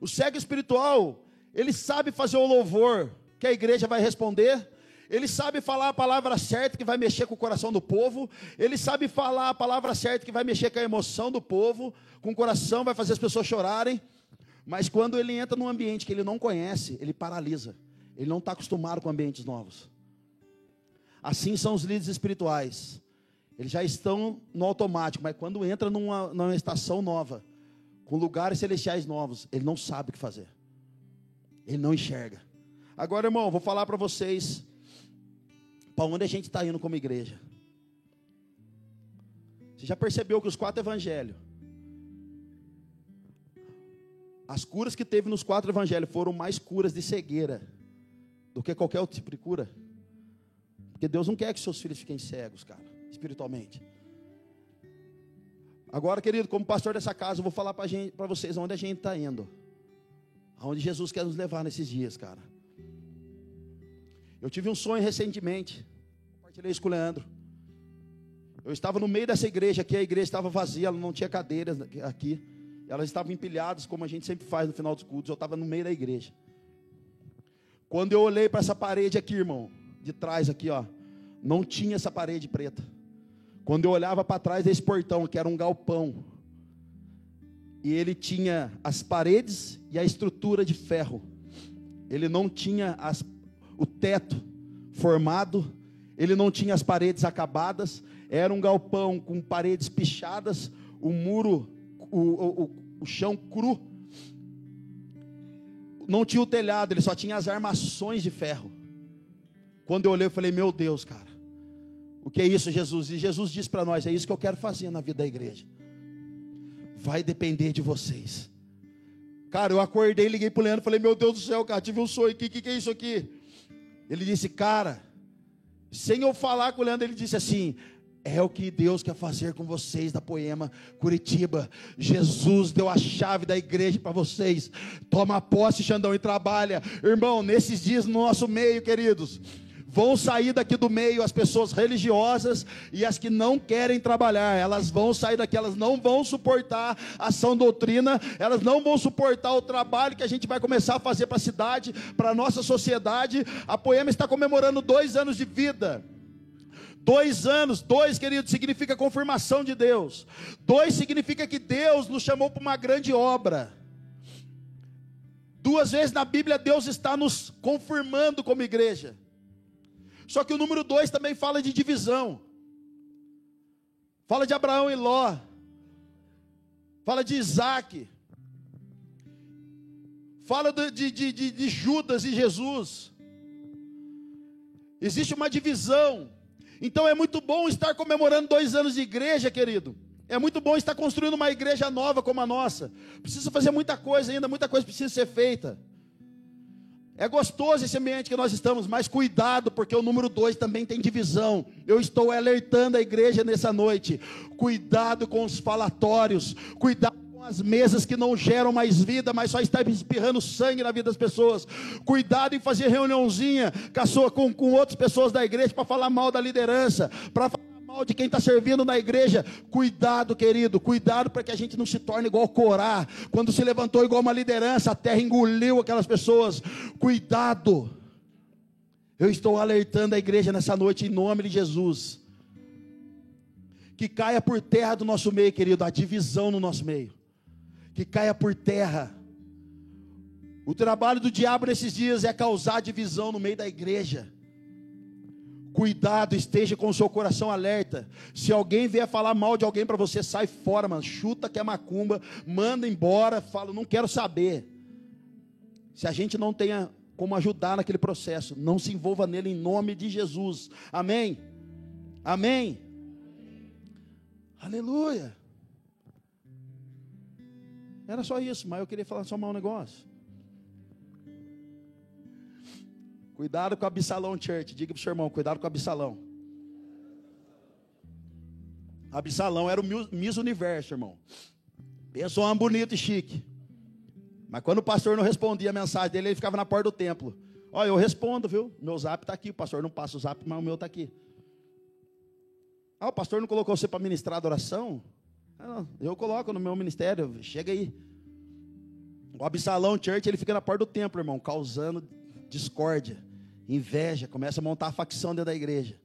S1: O cego espiritual, ele sabe fazer o louvor que a igreja vai responder, ele sabe falar a palavra certa que vai mexer com o coração do povo, ele sabe falar a palavra certa que vai mexer com a emoção do povo, com o coração, vai fazer as pessoas chorarem. Mas quando ele entra num ambiente que ele não conhece, ele paralisa. Ele não está acostumado com ambientes novos. Assim são os líderes espirituais. Eles já estão no automático, mas quando entra numa, numa estação nova, com lugares celestiais novos, ele não sabe o que fazer. Ele não enxerga. Agora, irmão, vou falar para vocês para onde a gente está indo como igreja. Você já percebeu que os quatro evangelhos, as curas que teve nos quatro evangelhos foram mais curas de cegueira do que qualquer outro tipo de cura? Porque Deus não quer que seus filhos fiquem cegos, cara, espiritualmente. Agora, querido, como pastor dessa casa, eu vou falar para vocês onde a gente está indo. Aonde Jesus quer nos levar nesses dias, cara. Eu tive um sonho recentemente, compartilhei isso com o Leandro. Eu estava no meio dessa igreja aqui, a igreja estava vazia, ela não tinha cadeiras aqui. Elas estavam empilhadas, como a gente sempre faz no final dos cultos. Eu estava no meio da igreja. Quando eu olhei para essa parede aqui, irmão, de trás aqui, ó, não tinha essa parede preta. Quando eu olhava para trás desse portão, que era um galpão, e ele tinha as paredes e a estrutura de ferro. Ele não tinha as o teto formado, ele não tinha as paredes acabadas, era um galpão com paredes pichadas, o muro, o, o, o chão cru. Não tinha o telhado, ele só tinha as armações de ferro. Quando eu olhei, eu falei: Meu Deus, cara, o que é isso, Jesus? E Jesus disse para nós: É isso que eu quero fazer na vida da igreja. Vai depender de vocês. Cara, eu acordei, liguei para o Leandro, falei: Meu Deus do céu, cara, tive um sonho aqui, o que, que é isso aqui? Ele disse, cara, sem eu falar com o Leandro, ele disse assim: é o que Deus quer fazer com vocês da Poema Curitiba. Jesus deu a chave da igreja para vocês. Toma posse, Xandão, e trabalha. Irmão, nesses dias no nosso meio, queridos, vão sair daqui do meio as pessoas religiosas e as que não querem trabalhar, elas vão sair daqui, elas não vão suportar a sã doutrina, elas não vão suportar o trabalho que a gente vai começar a fazer para a cidade, para a nossa sociedade. A Poema está comemorando dois anos de vida. Dois anos, dois, querido, significa confirmação de Deus. Dois significa que Deus nos chamou para uma grande obra. Duas vezes na Bíblia Deus está nos confirmando como igreja. Só que o número dois também fala de divisão. Fala de Abraão e Ló. Fala de Isaac. Fala de, de, de, de Judas e Jesus. Existe uma divisão. Então é muito bom estar comemorando dois anos de igreja, querido. É muito bom estar construindo uma igreja nova como a nossa. Precisa fazer muita coisa ainda, muita coisa precisa ser feita. É gostoso esse ambiente que nós estamos, mas cuidado, porque o número dois também tem divisão. Eu estou alertando a igreja nessa noite. Cuidado com os falatórios, cuidado com as mesas que não geram mais vida, mas só está espirrando sangue na vida das pessoas. Cuidado em fazer reuniãozinha com, com outras pessoas da igreja para falar mal da liderança, para falar mal de quem está servindo na igreja. Cuidado, querido, cuidado para que a gente não se torne igual Corá. Quando se levantou igual uma liderança, a terra engoliu aquelas pessoas. Cuidado. Eu estou alertando a igreja nessa noite em nome de Jesus. Que caia por terra do nosso meio, querido, a divisão no nosso meio. Que caia por terra. O trabalho do diabo nesses dias é causar divisão no meio da igreja. Cuidado, esteja com o seu coração alerta. Se alguém vier falar mal de alguém para você, sai fora, mano. Chuta que é macumba, manda embora, fala, não quero saber. Se a gente não tenha como ajudar naquele processo, não se envolva nele em nome de Jesus. Amém? Amém? Aleluia. Era só isso, mas eu queria falar só um negócio. Cuidado com a Absalão Church. Diga para o seu irmão, cuidado com a Absalão. Absalão era o Miss Universo, irmão. Pensou um bonito e chique. Mas quando o pastor não respondia a mensagem dele, ele ficava na porta do templo. Olha, eu respondo, viu? Meu zap está aqui. O pastor não passa o zap, mas o meu está aqui. Ah, o pastor não colocou você para ministrar adoração? Ah, eu coloco no meu ministério. Chega aí. O Absalão Church, ele fica na porta do templo, irmão, causando discórdia, inveja, começa a montar a facção dentro da igreja.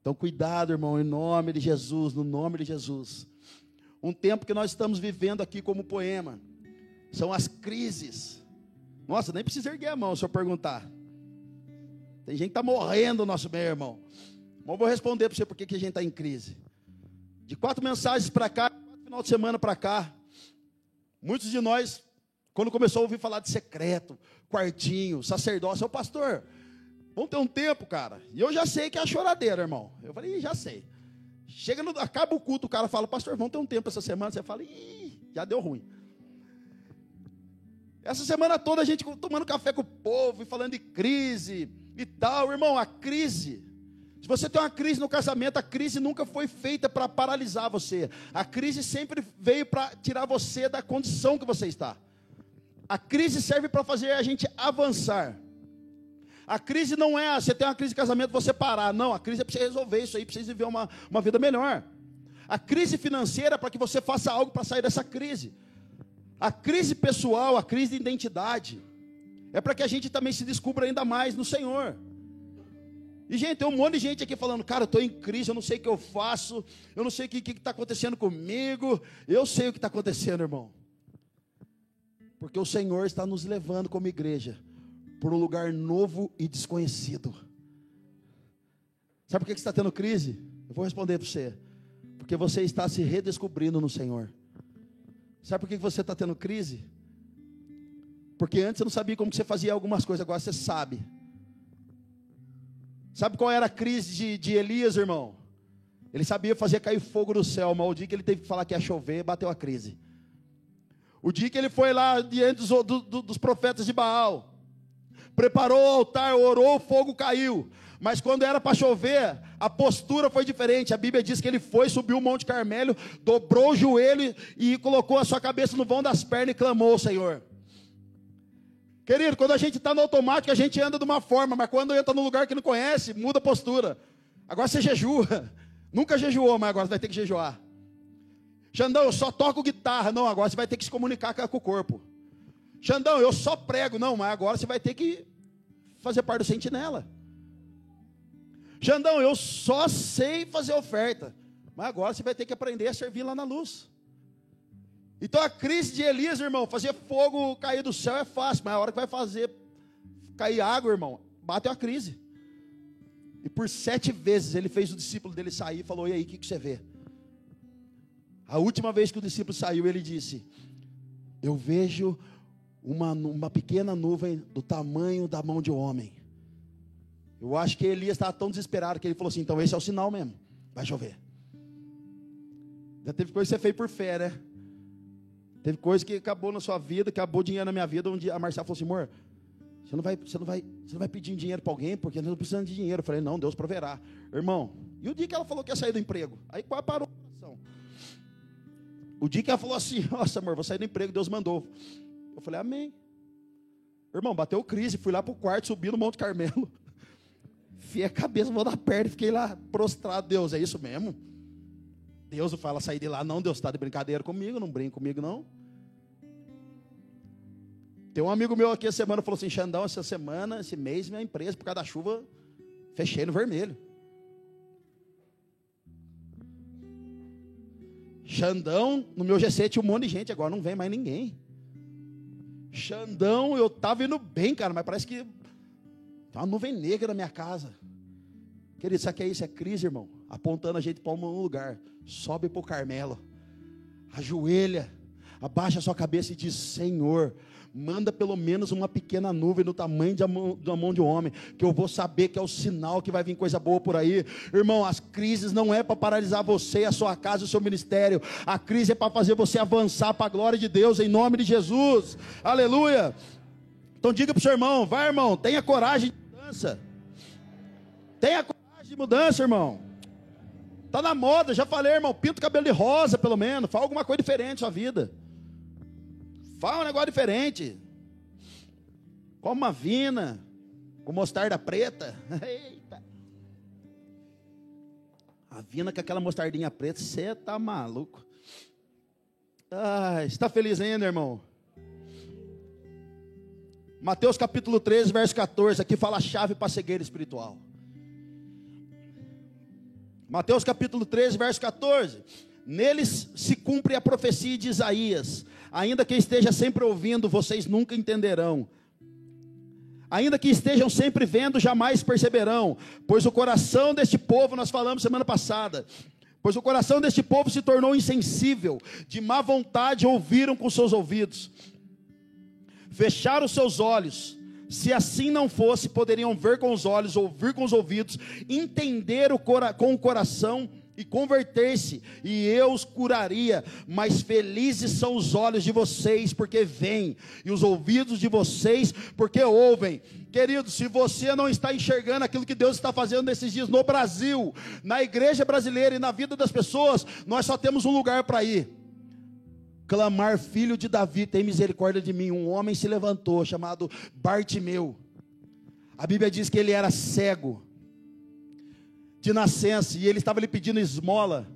S1: Então, cuidado, irmão, em nome de Jesus, no nome de Jesus. Um tempo que nós estamos vivendo aqui como poema, são as crises. Nossa, nem precisa erguer a mão se eu perguntar. Tem gente que está morrendo no nosso meio, irmão. Mas eu vou responder para você por que a gente está em crise. De quatro mensagens para cá, quatro final de semana para cá, muitos de nós, quando começou a ouvir falar de secreto, quartinho, sacerdócio, ô pastor, vamos ter um tempo, cara. E eu já sei que é a choradeira, irmão. Eu falei, já sei. Chega no, acaba o culto, o cara fala, pastor, vamos ter um tempo essa semana. Você fala, ih, já deu ruim. Essa semana toda a gente tomando café com o povo e falando de crise e tal. Irmão, a crise. Se você tem uma crise no casamento, a crise nunca foi feita para paralisar você. A crise sempre veio para tirar você da condição que você está. A crise serve para fazer a gente avançar. A crise não é, você tem uma crise de casamento, você parar. Não, a crise é para você resolver isso aí, para você viver uma, uma vida melhor. A crise financeira é para que você faça algo para sair dessa crise. A crise pessoal, a crise de identidade, é para que a gente também se descubra ainda mais no Senhor. E, gente, tem um monte de gente aqui falando, cara, eu estou em crise, eu não sei o que eu faço, eu não sei o que está acontecendo comigo. Eu sei o que está acontecendo, irmão. Porque o Senhor está nos levando como igreja para um lugar novo e desconhecido. Sabe por que você está tendo crise? Eu vou responder para você. Porque você está se redescobrindo no Senhor. Sabe por que você está tendo crise? Porque antes você não sabia como você fazia algumas coisas, agora você sabe. Sabe qual era a crise de, de Elias, irmão? Ele sabia fazer cair fogo do céu, mas o dia que ele teve que falar que ia chover, bateu a crise. O dia que ele foi lá diante dos, do, do, dos profetas de Baal, preparou o altar, orou, o fogo caiu. Mas quando era para chover, a postura foi diferente. A Bíblia diz que ele foi, subiu o Monte Carmelo, dobrou o joelho e colocou a sua cabeça no vão das pernas e clamou ao Senhor. Querido, quando a gente está no automático, a gente anda de uma forma, mas quando entra num lugar que não conhece, muda a postura. Agora você jejua. [laughs] Nunca jejuou, mas agora você vai ter que jejuar. Xandão, eu só toco guitarra. Não, agora você vai ter que se comunicar com o corpo. Xandão, eu só prego. Não, mas agora você vai ter que fazer parte do sentinela. Xandão, eu só sei fazer oferta. Mas agora você vai ter que aprender a servir lá na luz. Então a crise de Elias, irmão, fazer fogo cair do céu é fácil, mas a hora que vai fazer cair água, irmão, bateu a crise. E por sete vezes ele fez o discípulo dele sair e falou: E aí, o que, que você vê? A última vez que o discípulo saiu, ele disse: Eu vejo uma, uma pequena nuvem do tamanho da mão de um homem. Eu acho que Elias estava tão desesperado que ele falou assim: Então esse é o sinal mesmo, vai chover. Já teve coisa que você fez por fé, né? Teve coisa que acabou na sua vida, acabou dinheiro na minha vida. Dia a Marcela falou assim: amor, você não vai, você não vai, você não vai pedir dinheiro para alguém porque nós não precisamos de dinheiro. Eu falei: não, Deus proverá. Irmão, e o dia que ela falou que ia sair do emprego? Aí quase parou o coração. O dia que ela falou assim: nossa, amor, vou sair do emprego, Deus mandou. Eu falei: amém. Irmão, bateu crise, fui lá para o quarto, subi no Monte Carmelo. [laughs] Fiei a cabeça, vou dar perto, fiquei lá prostrado. Deus, é isso mesmo? Deus não fala sair de lá, não. Deus está de brincadeira comigo, não brinca comigo, não. Tem um amigo meu aqui essa semana falou assim: Xandão, essa semana, esse mês, minha empresa, por causa da chuva, fechei no vermelho. Xandão, no meu GC tinha um monte de gente, agora não vem mais ninguém. Xandão, eu estava indo bem, cara, mas parece que tem uma nuvem negra na minha casa. Querido, sabe o que é isso? É crise, irmão. Apontando a gente para um lugar sobe para o Carmelo, ajoelha, abaixa a sua cabeça e diz: Senhor, manda pelo menos uma pequena nuvem no tamanho da mão, da mão de um homem, que eu vou saber que é o sinal que vai vir coisa boa por aí. Irmão, as crises não é para paralisar você, a sua casa, o seu ministério. A crise é para fazer você avançar para a glória de Deus, em nome de Jesus. Aleluia. Então diga para o seu irmão, vai irmão, tenha coragem de mudança. Tenha coragem de mudança, irmão. Está na moda, já falei, irmão. Pinta o cabelo de rosa, pelo menos. Fala alguma coisa diferente na sua vida. Fala um negócio diferente. Come uma vina com mostarda preta. [laughs] Eita. A vina com aquela mostardinha preta, você tá maluco. Ai, está feliz ainda, irmão? Mateus capítulo 13, verso 14, aqui fala a chave para a cegueira espiritual. Mateus capítulo 13, verso 14. Neles se cumpre a profecia de Isaías. Ainda que esteja sempre ouvindo, vocês nunca entenderão. Ainda que estejam sempre vendo, jamais perceberão. Pois o coração deste povo, nós falamos semana passada, pois o coração deste povo se tornou insensível, de má vontade ouviram com seus ouvidos, fecharam seus olhos se assim não fosse, poderiam ver com os olhos, ouvir com os ouvidos, entender o com o coração e converter-se, e eu os curaria. Mas felizes são os olhos de vocês, porque veem, e os ouvidos de vocês, porque ouvem. Querido, se você não está enxergando aquilo que Deus está fazendo nesses dias no Brasil, na igreja brasileira e na vida das pessoas, nós só temos um lugar para ir clamar, filho de Davi, tem misericórdia de mim. Um homem se levantou, chamado Bartimeu. A Bíblia diz que ele era cego, de nascença, e ele estava lhe pedindo esmola.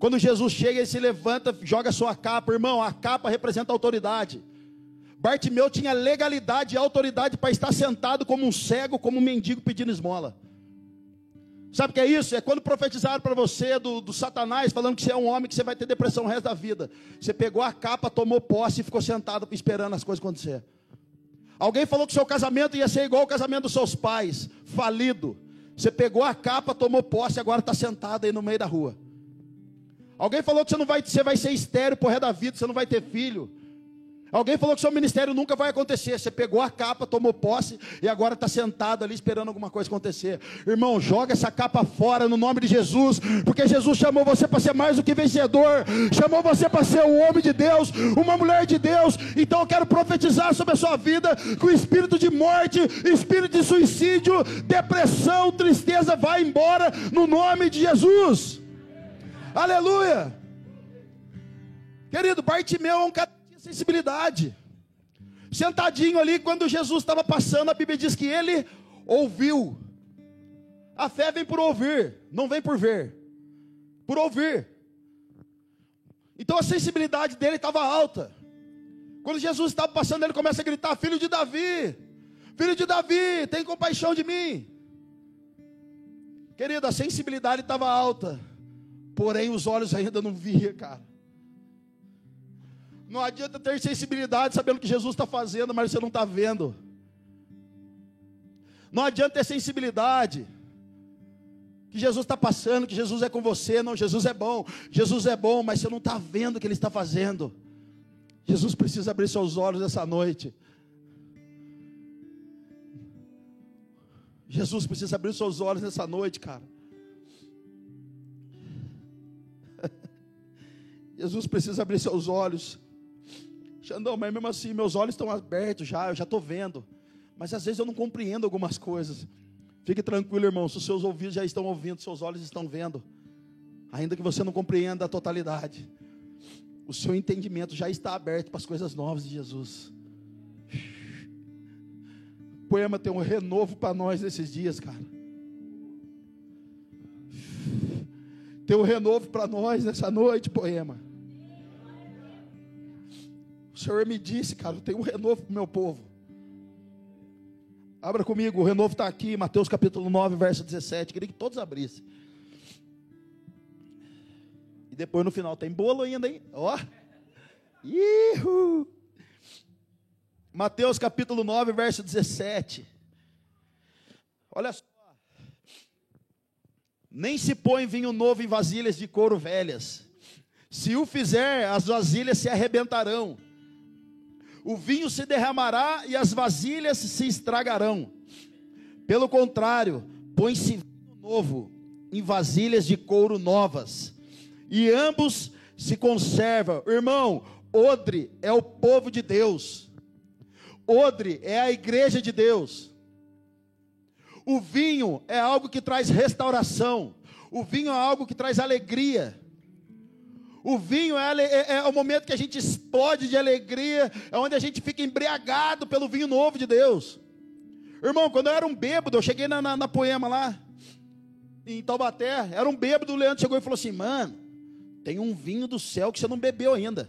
S1: Quando Jesus chega, ele se levanta, joga sua capa, irmão, a capa representa autoridade. Bartimeu tinha legalidade e autoridade para estar sentado como um cego, como um mendigo pedindo esmola. Sabe o que é isso? É quando profetizaram para você do, do, Satanás, falando que você é um homem que você vai ter depressão o resto da vida. Você pegou a capa, tomou posse e ficou sentado esperando as coisas acontecer. Alguém falou que seu casamento ia ser igual ao casamento dos seus pais, falido. Você pegou a capa, tomou posse agora está sentado aí no meio da rua. Alguém falou que você não vai, você vai ser estéreo por resto da vida, você não vai ter filho. Alguém falou que seu ministério nunca vai acontecer. Você pegou a capa, tomou posse e agora está sentado ali esperando alguma coisa acontecer. Irmão, joga essa capa fora no nome de Jesus, porque Jesus chamou você para ser mais do que vencedor, chamou você para ser um homem de Deus, uma mulher de Deus. Então eu quero profetizar sobre a sua vida que o espírito de morte, espírito de suicídio, depressão, tristeza vai embora no nome de Jesus. Aleluia. Querido, Bartimeu é um cara sensibilidade. Sentadinho ali, quando Jesus estava passando, a Bíblia diz que ele ouviu. A fé vem por ouvir, não vem por ver, por ouvir. Então a sensibilidade dele estava alta. Quando Jesus estava passando, ele começa a gritar: Filho de Davi, filho de Davi, tem compaixão de mim. Querido, a sensibilidade estava alta, porém os olhos ainda não via, cara. Não adianta ter sensibilidade sabendo o que Jesus está fazendo, mas você não está vendo. Não adianta ter sensibilidade que Jesus está passando, que Jesus é com você. Não, Jesus é bom, Jesus é bom, mas você não está vendo o que Ele está fazendo. Jesus precisa abrir seus olhos essa noite. Jesus precisa abrir seus olhos nessa noite, cara. [laughs] Jesus precisa abrir seus olhos. Xandão, mas mesmo assim, meus olhos estão abertos já, eu já estou vendo. Mas às vezes eu não compreendo algumas coisas. Fique tranquilo, irmão, se os seus ouvidos já estão ouvindo, seus olhos estão vendo. Ainda que você não compreenda a totalidade, o seu entendimento já está aberto para as coisas novas de Jesus. O poema tem um renovo para nós nesses dias, cara. Tem um renovo para nós nessa noite, poema. O Senhor me disse, cara, tem um renovo para o meu povo. Abra comigo, o renovo está aqui, Mateus capítulo 9, verso 17. Queria que todos abrissem. E depois no final tem bolo ainda, hein? Ó. Ihu. Mateus capítulo 9, verso 17. Olha só. Nem se põe vinho novo em vasilhas de couro velhas. Se o fizer, as vasilhas se arrebentarão o vinho se derramará e as vasilhas se estragarão. Pelo contrário, põe-se vinho novo em vasilhas de couro novas, e ambos se conservam. Irmão, odre é o povo de Deus, odre é a igreja de Deus. O vinho é algo que traz restauração, o vinho é algo que traz alegria. O vinho é, é, é, o momento que a gente explode de alegria, é onde a gente fica embriagado pelo vinho novo de Deus. Irmão, quando eu era um bêbado, eu cheguei na, na, na poema lá, em Taubaté, era um bêbado, o Leandro chegou e falou assim: Mano, tem um vinho do céu que você não bebeu ainda.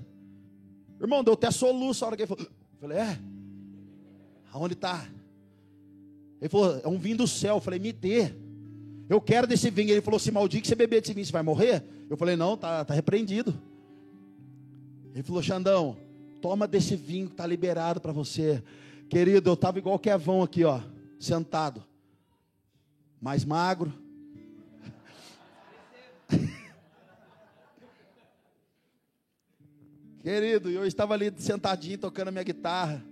S1: Irmão, deu até soluço a hora que ele falou. Eu falei: É, aonde está? Ele falou: É um vinho do céu. Eu falei: Me dê. Eu quero desse vinho. Ele falou assim: Maldito que você beber desse vinho, você vai morrer? Eu falei: Não, tá, tá repreendido. Ele falou: Xandão, toma desse vinho que está liberado para você. Querido, eu estava igual Kevão aqui, ó, sentado, mais magro. [laughs] Querido, eu estava ali sentadinho tocando minha guitarra.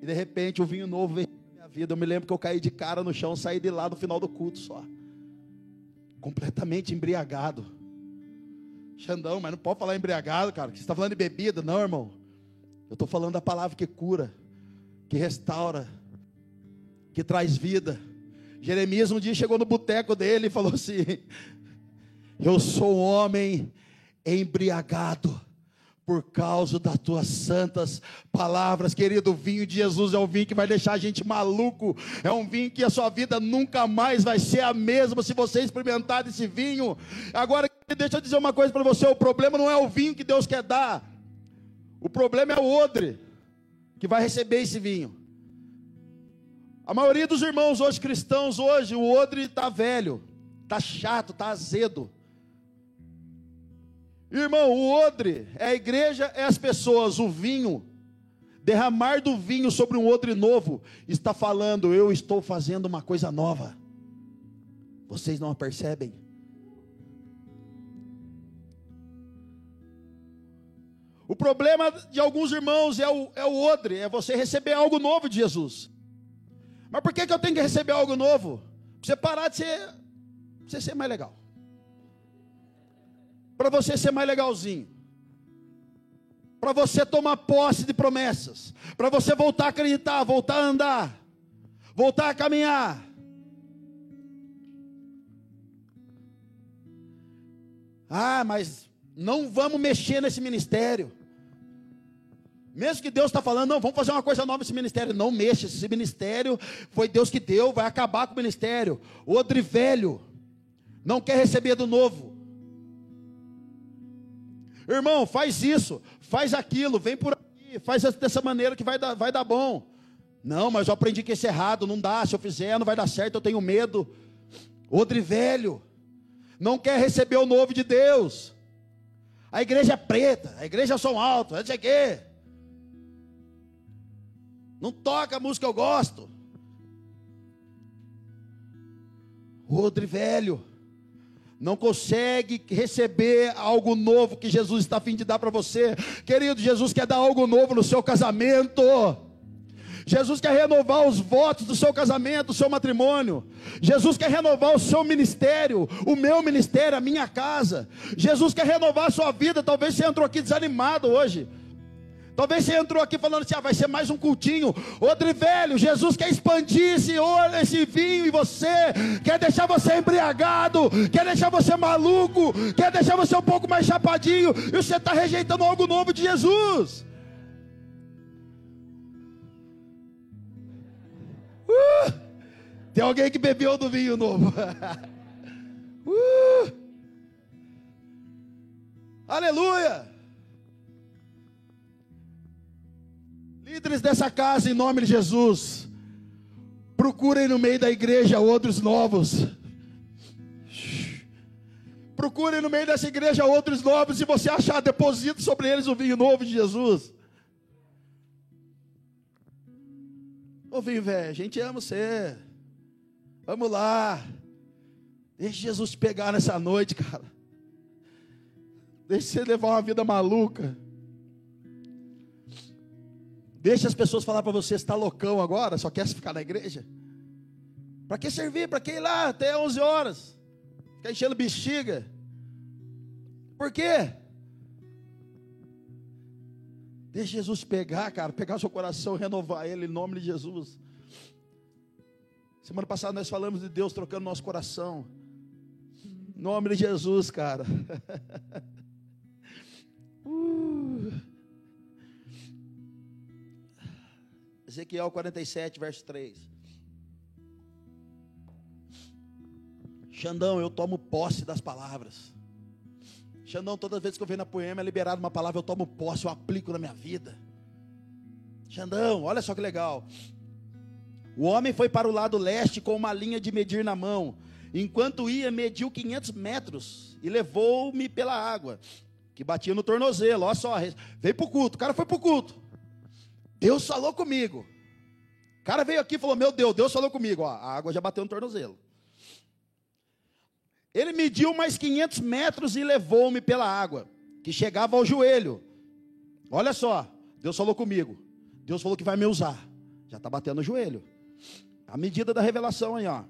S1: E de repente o vinho novo veio vida. Eu me lembro que eu caí de cara no chão, saí de lá no final do culto só. Completamente embriagado. Xandão, mas não pode falar embriagado, cara. Que você está falando de bebida? Não, irmão. Eu estou falando da palavra que cura, que restaura, que traz vida. Jeremias um dia chegou no boteco dele e falou assim: Eu sou um homem embriagado por causa das tuas santas palavras, querido. O vinho de Jesus é um vinho que vai deixar a gente maluco, é um vinho que a sua vida nunca mais vai ser a mesma se você experimentar desse vinho. Agora, deixa eu dizer uma coisa para você: o problema não é o vinho que Deus quer dar, o problema é o odre que vai receber esse vinho. A maioria dos irmãos hoje cristãos, hoje, o odre está velho, está chato, está azedo. Irmão, o odre é a igreja, é as pessoas, o vinho. Derramar do vinho sobre um odre novo está falando, eu estou fazendo uma coisa nova. Vocês não a percebem? O problema de alguns irmãos é o, é o odre, é você receber algo novo de Jesus. Mas por que, que eu tenho que receber algo novo? Para você parar de ser, você ser mais legal para você ser mais legalzinho, para você tomar posse de promessas, para você voltar a acreditar, voltar a andar, voltar a caminhar. Ah, mas não vamos mexer nesse ministério. Mesmo que Deus está falando, não, vamos fazer uma coisa nova nesse ministério. Não mexa, esse ministério foi Deus que deu, vai acabar com o ministério. Odre velho, não quer receber do novo. Irmão, faz isso, faz aquilo, vem por aqui, faz dessa maneira que vai dar, vai dar bom. Não, mas eu aprendi que isso é errado, não dá, se eu fizer não vai dar certo, eu tenho medo. Odre velho, não quer receber o novo de Deus. A igreja é preta, a igreja é som alto, não sei o quê. Não toca a música que eu gosto. Odre velho não consegue receber algo novo que Jesus está a fim de dar para você. Querido, Jesus quer dar algo novo no seu casamento. Jesus quer renovar os votos do seu casamento, do seu matrimônio. Jesus quer renovar o seu ministério, o meu ministério, a minha casa. Jesus quer renovar a sua vida. Talvez você entrou aqui desanimado hoje. Talvez você entrou aqui falando assim: ah, vai ser mais um cultinho. Outro velho, Jesus quer expandir esse, esse vinho em você, quer deixar você embriagado, quer deixar você maluco, quer deixar você um pouco mais chapadinho, e você está rejeitando algo novo de Jesus. Uh! Tem alguém que bebeu do vinho novo. [laughs] uh! Aleluia! Líderes dessa casa, em nome de Jesus, procurem no meio da igreja outros novos. Procurem no meio dessa igreja outros novos, e você achar, deposito sobre eles o vinho novo de Jesus. Ô vinho velho, a gente ama você. Vamos lá. Deixe Jesus pegar nessa noite, cara. Deixe você levar uma vida maluca. Deixe as pessoas falar para você, está loucão agora, só quer ficar na igreja. Para que servir? Para que ir lá até 11 horas? Ficar enchendo bexiga. Por quê? Deixa Jesus pegar, cara, pegar o seu coração, renovar ele em nome de Jesus. Semana passada nós falamos de Deus trocando nosso coração. Em nome de Jesus, cara. [laughs] uh. Ezequiel 47, verso 3. Xandão, eu tomo posse das palavras. Xandão, todas as vezes que eu venho na poema é liberado uma palavra, eu tomo posse, eu aplico na minha vida. Xandão, olha só que legal. O homem foi para o lado leste com uma linha de medir na mão. Enquanto ia, mediu 500 metros e levou-me pela água, que batia no tornozelo. Olha só, veio para o culto. O cara foi para o culto. Deus falou comigo. O cara veio aqui e falou: Meu Deus, Deus falou comigo. Ó, a água já bateu no tornozelo. Ele mediu mais 500 metros e levou-me pela água, que chegava ao joelho. Olha só, Deus falou comigo. Deus falou que vai me usar. Já está batendo no joelho. A medida da revelação aí, ó.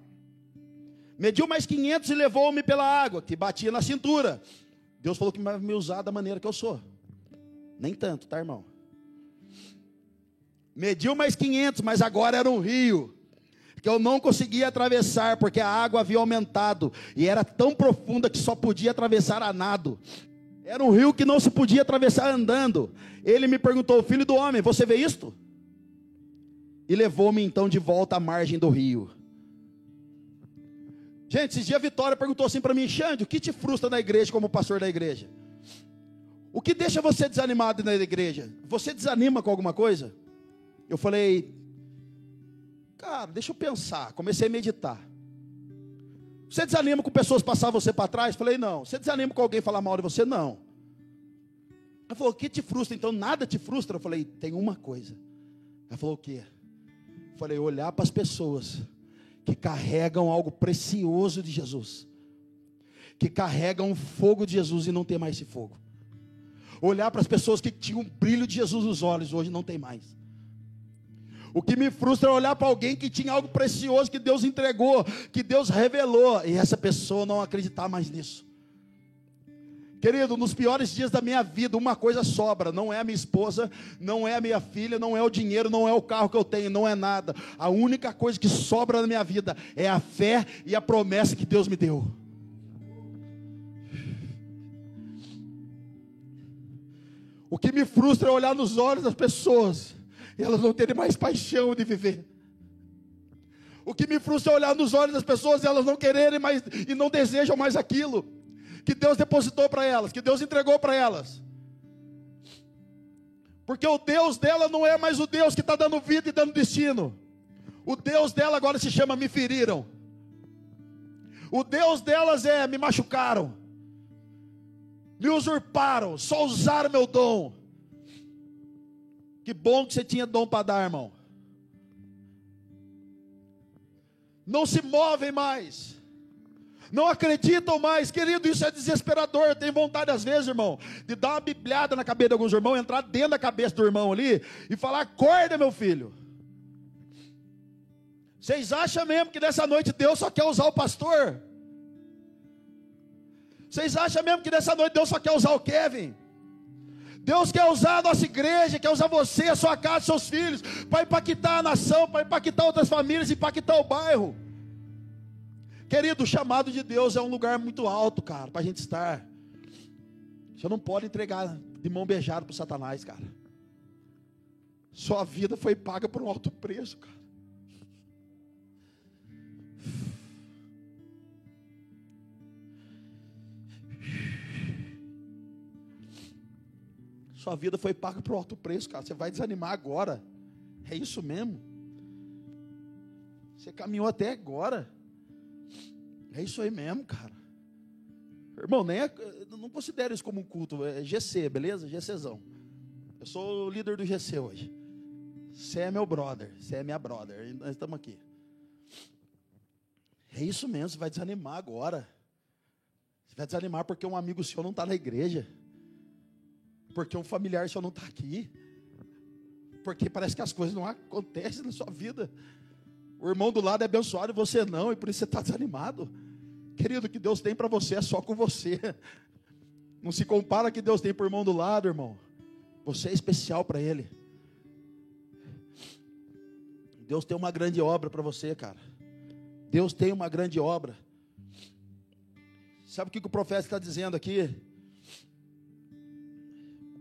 S1: Mediu mais 500 e levou-me pela água, que batia na cintura. Deus falou que vai me usar da maneira que eu sou. Nem tanto, tá, irmão? Mediu mais 500, mas agora era um rio que eu não conseguia atravessar, porque a água havia aumentado, e era tão profunda que só podia atravessar a nado. Era um rio que não se podia atravessar andando. Ele me perguntou, filho do homem, você vê isto? E levou-me então de volta à margem do rio. Gente, esses dias a Vitória perguntou assim para mim, Xande, o que te frustra na igreja como pastor da igreja? O que deixa você desanimado na igreja? Você desanima com alguma coisa? Eu falei, Cara, deixa eu pensar. Comecei a meditar. Você desanima com pessoas passar você para trás? Falei, não. Você desanima com alguém falar mal de você? Não. Ela falou, o que te frustra? Então nada te frustra? Eu falei, tem uma coisa. Ela falou, o quê? Eu falei, olhar para as pessoas que carregam algo precioso de Jesus. Que carregam o fogo de Jesus e não tem mais esse fogo. Olhar para as pessoas que tinham um brilho de Jesus nos olhos, hoje não tem mais. O que me frustra é olhar para alguém que tinha algo precioso que Deus entregou, que Deus revelou, e essa pessoa não acreditar mais nisso. Querido, nos piores dias da minha vida, uma coisa sobra: não é a minha esposa, não é a minha filha, não é o dinheiro, não é o carro que eu tenho, não é nada. A única coisa que sobra na minha vida é a fé e a promessa que Deus me deu. O que me frustra é olhar nos olhos das pessoas e elas não terem mais paixão de viver. O que me frustra é olhar nos olhos das pessoas e elas não quererem mais e não desejam mais aquilo que Deus depositou para elas, que Deus entregou para elas. Porque o Deus dela não é mais o Deus que está dando vida e dando destino. O Deus dela agora se chama me feriram. O Deus delas é me machucaram, me usurparam, só usaram meu dom. Que bom que você tinha dom para dar, irmão. Não se movem mais. Não acreditam mais, querido, isso é desesperador. Tem vontade, às vezes, irmão, de dar uma bibliada na cabeça de alguns irmãos, entrar dentro da cabeça do irmão ali e falar: acorda, meu filho. Vocês acham mesmo que nessa noite Deus só quer usar o pastor? Vocês acham mesmo que nessa noite Deus só quer usar o Kevin? Deus quer usar a nossa igreja, quer usar você, a sua casa, seus filhos, para impactar a nação, para impactar outras famílias, impactar o bairro. Querido, o chamado de Deus é um lugar muito alto, cara, para a gente estar. Você não pode entregar de mão beijada para Satanás, cara. Sua vida foi paga por um alto preço, cara. Sua vida foi paga por alto preço, cara. Você vai desanimar agora. É isso mesmo. Você caminhou até agora. É isso aí mesmo, cara. Irmão, nem é, não considero isso como um culto, é GC, beleza? GCzão. Eu sou o líder do GC hoje. Você é meu brother, você é minha brother. Nós estamos aqui. É isso mesmo, você vai desanimar agora. Você vai desanimar porque um amigo seu não está na igreja porque um familiar seu não está aqui, porque parece que as coisas não acontecem na sua vida. O irmão do lado é abençoado e você não, e por isso você está desanimado. Querido, o que Deus tem para você é só com você. Não se compara que Deus tem para o irmão do lado, irmão. Você é especial para Ele. Deus tem uma grande obra para você, cara. Deus tem uma grande obra. Sabe o que o profeta está dizendo aqui?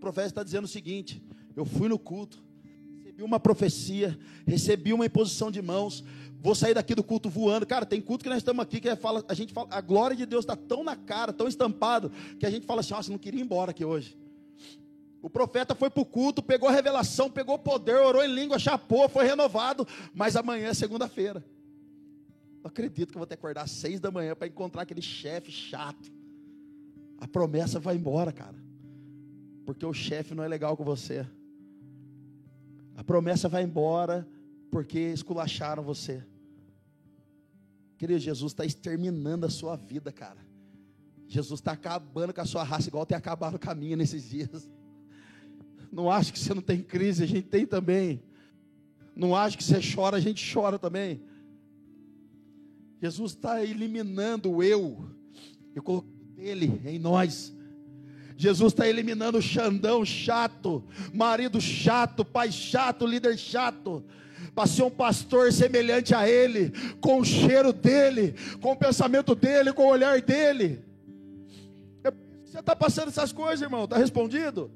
S1: Profeta está dizendo o seguinte: eu fui no culto, recebi uma profecia, recebi uma imposição de mãos, vou sair daqui do culto voando. Cara, tem culto que nós estamos aqui que é fala, a gente fala, a glória de Deus está tão na cara, tão estampado, que a gente fala assim: nossa, não queria ir embora aqui hoje. O profeta foi para o culto, pegou a revelação, pegou poder, orou em língua, chapou, foi renovado, mas amanhã é segunda-feira. Não acredito que eu vou ter que acordar às seis da manhã para encontrar aquele chefe chato. A promessa vai embora, cara porque o chefe não é legal com você. A promessa vai embora porque esculacharam você. Querido, Jesus está exterminando a sua vida, cara. Jesus está acabando com a sua raça, igual tem acabado o caminho nesses dias. Não acho que você não tem crise, a gente tem também. Não acho que você chora, a gente chora também. Jesus está eliminando o eu e colocando ele em nós. Jesus está eliminando Xandão chato, marido chato, pai chato, líder chato. Para ser um pastor semelhante a ele, com o cheiro dele, com o pensamento dele, com o olhar dele. É você está passando essas coisas, irmão? Está respondido?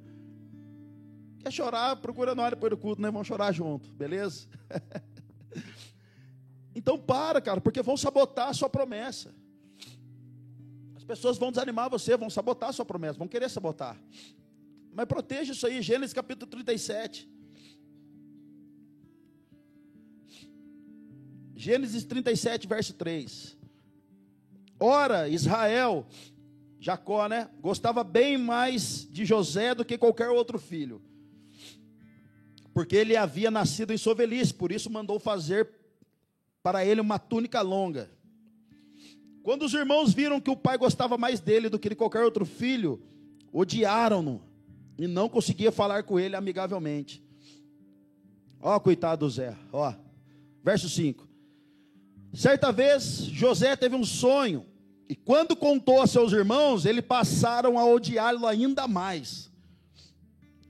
S1: Quer chorar? Procura na hora depois do culto, nós vamos chorar junto, beleza? [laughs] então para, cara, porque vão sabotar a sua promessa pessoas vão desanimar você, vão sabotar a sua promessa, vão querer sabotar. Mas proteja isso aí, Gênesis capítulo 37. Gênesis 37, verso 3. Ora, Israel, Jacó, né? Gostava bem mais de José do que qualquer outro filho. Porque ele havia nascido em sua velhice, por isso mandou fazer para ele uma túnica longa. Quando os irmãos viram que o pai gostava mais dele do que de qualquer outro filho, odiaram-no e não conseguia falar com ele amigavelmente. Ó, coitado do Zé, ó. Verso 5. Certa vez José teve um sonho, e quando contou a seus irmãos, eles passaram a odiá-lo ainda mais.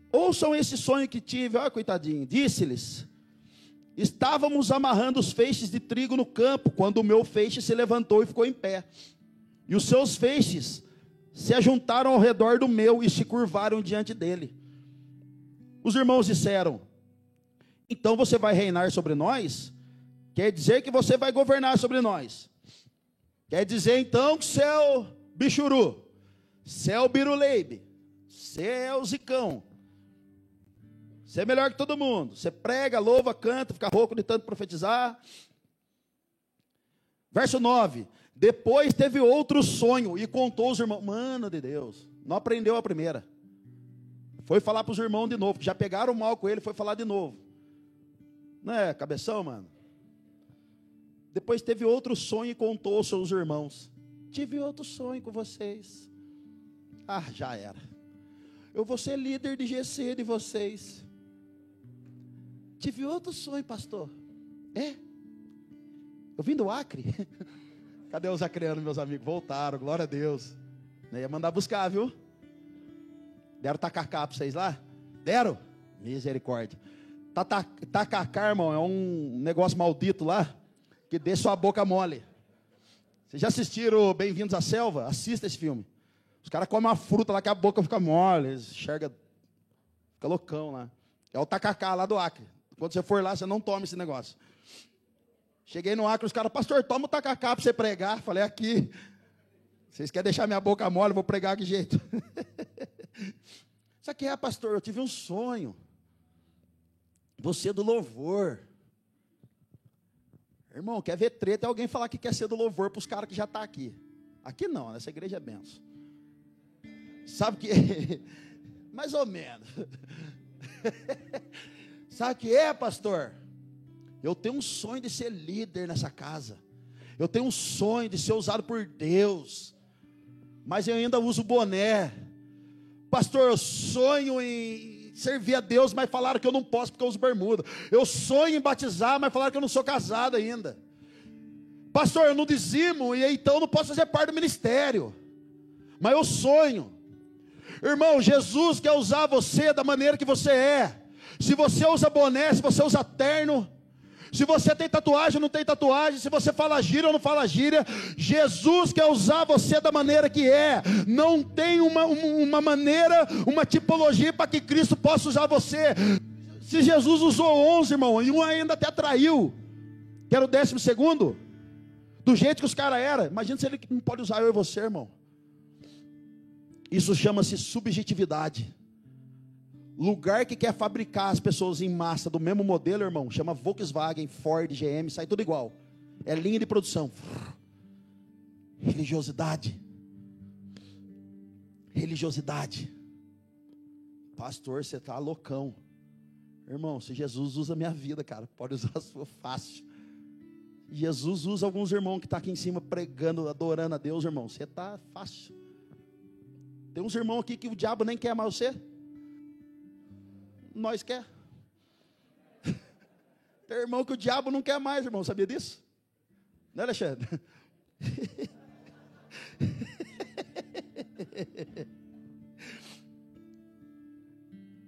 S1: Ouçam esse sonho que tive, ó, coitadinho. Disse-lhes: Estávamos amarrando os feixes de trigo no campo, quando o meu feixe se levantou e ficou em pé. E os seus feixes se ajuntaram ao redor do meu e se curvaram diante dele. Os irmãos disseram: Então você vai reinar sobre nós? Quer dizer que você vai governar sobre nós. Quer dizer então que você bichuru, você biruleibe, você zicão. Você é melhor que todo mundo. Você prega, louva, canta, fica rouco de tanto profetizar. Verso 9. Depois teve outro sonho e contou os irmãos. Mano de Deus, não aprendeu a primeira. Foi falar para os irmãos de novo, já pegaram mal com ele, foi falar de novo. Não é, cabeção, mano? Depois teve outro sonho e contou aos seus irmãos. Tive outro sonho com vocês. Ah, já era. Eu vou ser líder de GC de vocês. Tive outro sonho, pastor. É? Eu vim do Acre. [laughs] Cadê os acreanos, meus amigos? Voltaram, glória a Deus. Ia mandar buscar, viu? Deram tacacá para vocês lá? Deram? Misericórdia. Tacacá, irmão, é um negócio maldito lá, que deixa sua boca mole. Vocês já assistiram Bem-vindos à Selva? Assista esse filme. Os caras comem uma fruta lá que a boca fica mole, eles enxerga, fica loucão lá. É o tacacá lá do Acre. Quando você for lá, você não toma esse negócio. Cheguei no Acre, os caras, pastor, toma o tacacá para você pregar. Falei, aqui. Vocês querem deixar minha boca mole, vou pregar que jeito. [laughs] Isso aqui é, pastor, eu tive um sonho. Você é do louvor. Irmão, quer ver treta? É alguém falar que quer ser do louvor para os caras que já estão tá aqui. Aqui não, nessa igreja é benção. Sabe que. [laughs] Mais ou menos. [laughs] Sabe o que é, pastor? Eu tenho um sonho de ser líder nessa casa. Eu tenho um sonho de ser usado por Deus. Mas eu ainda uso boné. Pastor, eu sonho em servir a Deus, mas falaram que eu não posso porque eu uso bermuda. Eu sonho em batizar, mas falaram que eu não sou casado ainda. Pastor, eu não dizimo e então não posso fazer parte do ministério. Mas eu sonho. Irmão, Jesus quer usar você da maneira que você é. Se você usa boné, se você usa terno, se você tem tatuagem ou não tem tatuagem, se você fala gíria ou não fala gíria, Jesus quer usar você da maneira que é. Não tem uma, uma maneira, uma tipologia para que Cristo possa usar você. Se Jesus usou 11, irmão, e um ainda até traiu, que era o décimo segundo, do jeito que os caras eram, imagina se ele não pode usar eu e você, irmão. Isso chama-se subjetividade. Lugar que quer fabricar as pessoas em massa do mesmo modelo, irmão, chama Volkswagen, Ford, GM, sai tudo igual. É linha de produção. Religiosidade. Religiosidade. Pastor, você está loucão. Irmão, se Jesus usa a minha vida, cara, pode usar a sua fácil. Jesus usa alguns irmãos que estão tá aqui em cima pregando, adorando a Deus, irmão. Você está fácil. Tem uns irmãos aqui que o diabo nem quer mais você nós quer. [laughs] Tem irmão que o diabo não quer mais, irmão, sabia disso? Né, Alexandre? [laughs]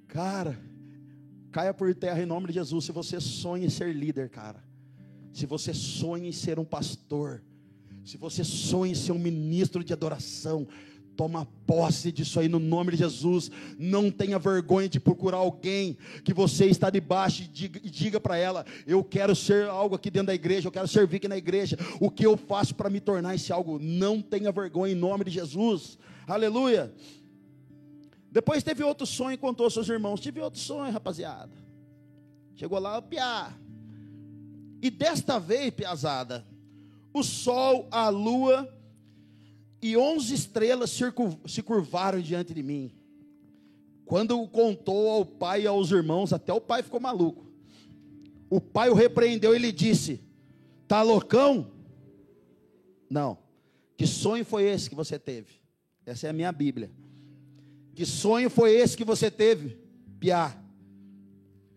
S1: Cara, caia por terra em nome de Jesus. Se você sonha em ser líder, cara. Se você sonha em ser um pastor. Se você sonha em ser um ministro de adoração. Toma posse disso aí no nome de Jesus. Não tenha vergonha de procurar alguém que você está debaixo e diga, para ela: Eu quero ser algo aqui dentro da igreja, eu quero servir aqui na igreja. O que eu faço para me tornar esse algo? Não tenha vergonha em nome de Jesus. Aleluia. Depois teve outro sonho e contou aos seus irmãos: Tive outro sonho, rapaziada. Chegou lá, piá. E desta vez, piazada, o sol, a lua e onze estrelas se curvaram diante de mim. Quando contou ao pai e aos irmãos, até o pai ficou maluco. O pai o repreendeu e lhe disse: Tá loucão? Não. Que sonho foi esse que você teve? Essa é a minha Bíblia. Que sonho foi esse que você teve, Piá?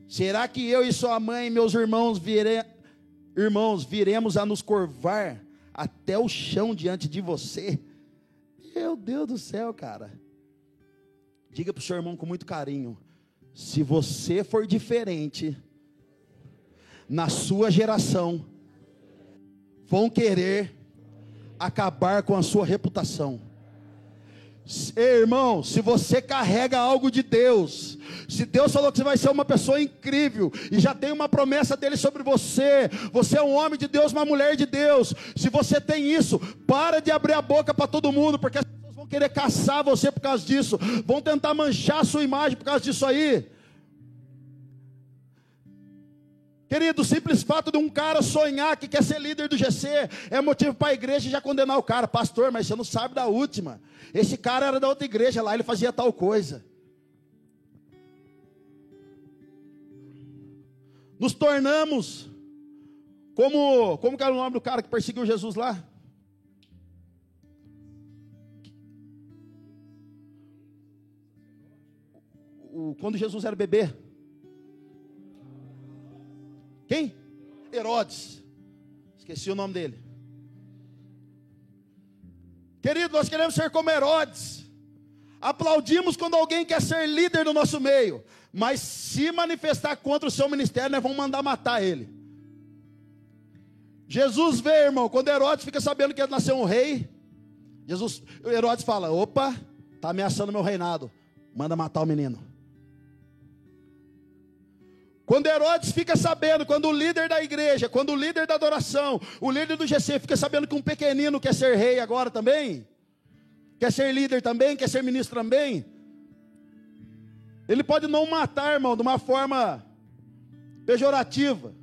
S1: Será que eu e sua mãe e meus irmãos vire... irmãos viremos a nos curvar até o chão diante de você? Meu Deus do céu, cara. Diga para o seu irmão com muito carinho: se você for diferente, na sua geração, vão querer acabar com a sua reputação. Irmão, se você carrega algo de Deus, se Deus falou que você vai ser uma pessoa incrível e já tem uma promessa dele sobre você, você é um homem de Deus, uma mulher de Deus. Se você tem isso, para de abrir a boca para todo mundo, porque as pessoas vão querer caçar você por causa disso, vão tentar manchar a sua imagem por causa disso aí. Querido, o simples fato de um cara sonhar que quer ser líder do GC é motivo para a igreja já condenar o cara. Pastor, mas você não sabe da última. Esse cara era da outra igreja lá, ele fazia tal coisa. Nos tornamos como, como era o nome do cara que perseguiu Jesus lá? O, quando Jesus era bebê. Quem? Herodes. Esqueci o nome dele. Querido, nós queremos ser como Herodes. Aplaudimos quando alguém quer ser líder do nosso meio. Mas se manifestar contra o seu ministério, nós vamos mandar matar ele. Jesus vê, irmão, quando Herodes fica sabendo que nasceu um rei, Jesus, Herodes fala: opa, está ameaçando meu reinado. Manda matar o menino. Quando Herodes fica sabendo, quando o líder da igreja, quando o líder da adoração, o líder do GC fica sabendo que um pequenino quer ser rei agora também, quer ser líder também, quer ser ministro também, ele pode não matar, irmão, de uma forma pejorativa.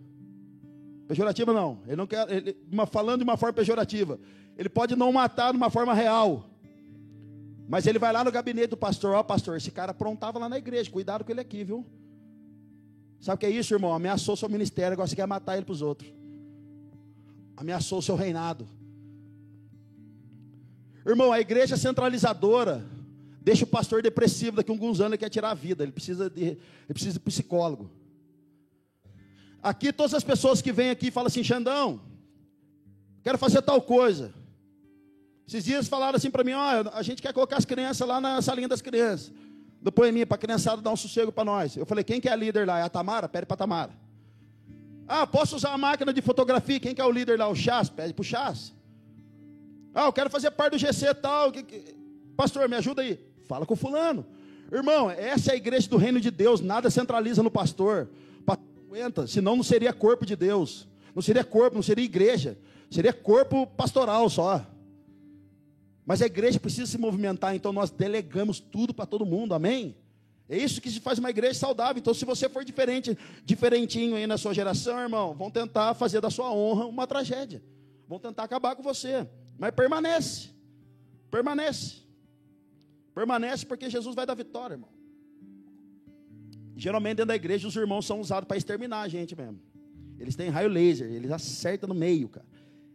S1: Pejorativa não, ele não quer, ele, falando de uma forma pejorativa, ele pode não matar de uma forma real. Mas ele vai lá no gabinete do pastor, ó pastor, esse cara aprontava lá na igreja, cuidado com ele aqui, viu? Sabe o que é isso, irmão? Ameaçou seu ministério, agora você quer matar ele para os outros. Ameaçou o seu reinado. Irmão, a igreja centralizadora deixa o pastor depressivo daqui a alguns anos ele quer tirar a vida. Ele precisa de, ele precisa de psicólogo. Aqui todas as pessoas que vêm aqui falam assim, Xandão, quero fazer tal coisa. Esses dias falaram assim para mim, ó, a gente quer colocar as crianças lá na salinha das crianças do poeminha para a criançada dar um sossego para nós. Eu falei, quem que é a líder lá? É a Tamara? Pede para a Tamara. Ah, posso usar a máquina de fotografia? Quem que é o líder lá? O Chás? Pede para o Chás. Ah, eu quero fazer parte do GC tal. Pastor, me ajuda aí. Fala com o fulano. Irmão, essa é a igreja do reino de Deus. Nada centraliza no pastor. Pastor aguenta, senão não seria corpo de Deus. Não seria corpo, não seria igreja. Seria corpo pastoral só. Mas a igreja precisa se movimentar, então nós delegamos tudo para todo mundo, amém? É isso que se faz uma igreja saudável. Então, se você for diferente, diferentinho aí na sua geração, irmão, vão tentar fazer da sua honra uma tragédia. Vão tentar acabar com você. Mas permanece. Permanece. Permanece porque Jesus vai dar vitória, irmão. Geralmente dentro da igreja os irmãos são usados para exterminar a gente mesmo. Eles têm raio laser, eles acertam no meio, cara.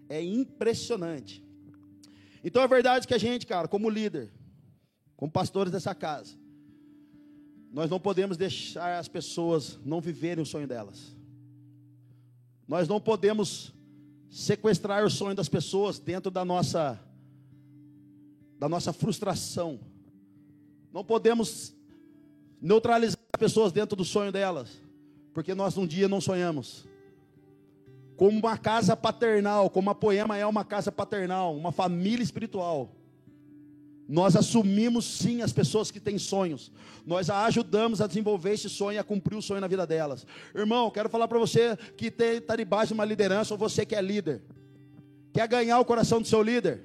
S1: É impressionante. Então é verdade que a gente, cara, como líder, como pastores dessa casa, nós não podemos deixar as pessoas não viverem o sonho delas. Nós não podemos sequestrar o sonho das pessoas dentro da nossa da nossa frustração. Não podemos neutralizar as pessoas dentro do sonho delas, porque nós um dia não sonhamos como uma casa paternal, como a Poema é uma casa paternal, uma família espiritual. Nós assumimos sim as pessoas que têm sonhos. Nós a ajudamos a desenvolver esse sonho, a cumprir o sonho na vida delas. Irmão, quero falar para você que está debaixo de uma liderança, ou você que é líder. Quer ganhar o coração do seu líder?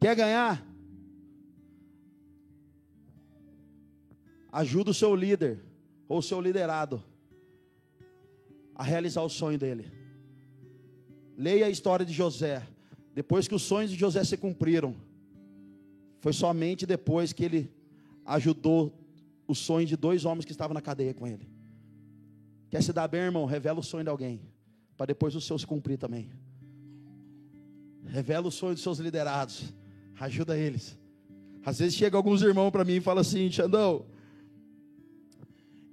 S1: Quer ganhar? Ajuda o seu líder, ou o seu liderado, a realizar o sonho dele. Leia a história de José. Depois que os sonhos de José se cumpriram, foi somente depois que ele ajudou o sonho de dois homens que estavam na cadeia com ele. Quer se dar bem, irmão? Revela o sonho de alguém, para depois o seu se cumprir também. Revela o sonho dos seus liderados, ajuda eles. Às vezes chega alguns irmãos para mim e fala assim, Xandão,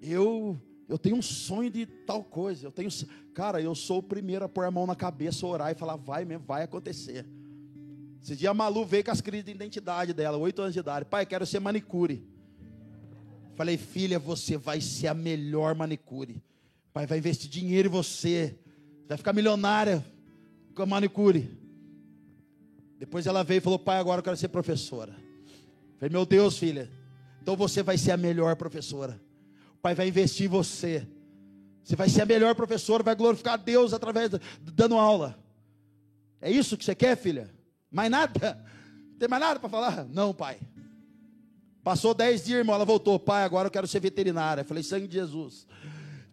S1: eu eu tenho um sonho de tal coisa. Eu tenho, cara, eu sou o primeiro a pôr a mão na cabeça, orar e falar, vai mesmo, vai acontecer. Esse dia a Malu veio com as crises de identidade dela, oito anos de idade. Pai, quero ser manicure. Falei, filha, você vai ser a melhor manicure. Pai, vai investir dinheiro em você. Vai ficar milionária com a manicure. Depois ela veio e falou, pai, agora eu quero ser professora. Falei, meu Deus, filha, então você vai ser a melhor professora. Pai vai investir em você. Você vai ser a melhor professora, vai glorificar a Deus através de, dando aula. É isso que você quer, filha? Mais nada? Não tem mais nada para falar? Não, pai. Passou dez dias, irmão, ela voltou. Pai, agora eu quero ser veterinária. Falei, sangue de Jesus.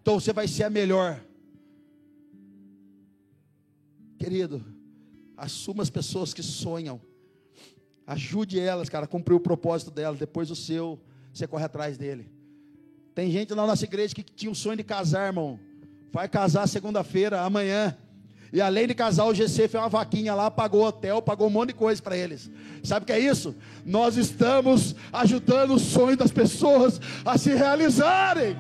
S1: Então você vai ser a melhor. Querido, assuma as pessoas que sonham. Ajude elas, cara, a cumprir o propósito delas. Depois o seu, você corre atrás dele. Tem gente na nossa igreja que tinha o sonho de casar, irmão. Vai casar segunda-feira, amanhã. E além de casar, o GC fez uma vaquinha lá, pagou hotel, pagou um monte de coisa para eles. Sabe o que é isso? Nós estamos ajudando o sonho das pessoas a se realizarem.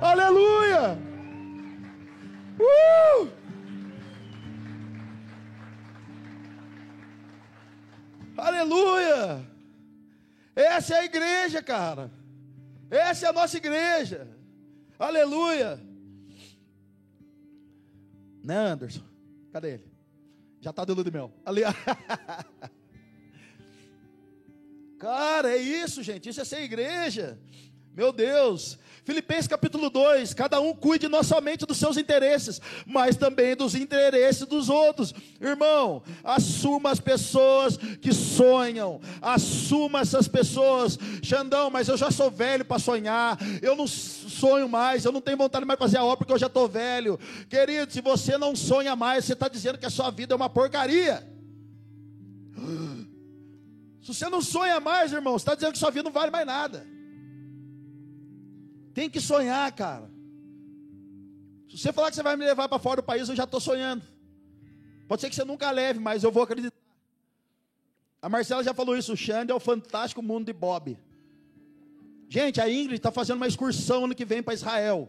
S1: Aleluia! Uh! Aleluia! Essa é a igreja, cara. Essa é a nossa igreja. Aleluia. Né, Anderson? Cadê ele? Já está de lua de mel. Ali. [laughs] Cara, é isso, gente. Isso é ser igreja. Meu Deus. Filipenses capítulo 2: cada um cuide não somente dos seus interesses, mas também dos interesses dos outros. Irmão, assuma as pessoas que sonham, assuma essas pessoas. Xandão, mas eu já sou velho para sonhar, eu não sonho mais, eu não tenho vontade mais de fazer a obra porque eu já estou velho. Querido, se você não sonha mais, você está dizendo que a sua vida é uma porcaria. Se você não sonha mais, irmão, você está dizendo que sua vida não vale mais nada. Tem que sonhar, cara. Se você falar que você vai me levar para fora do país, eu já estou sonhando. Pode ser que você nunca leve, mas eu vou acreditar. A Marcela já falou isso. O Xande é o fantástico mundo de Bob. Gente, a Ingrid está fazendo uma excursão ano que vem para Israel.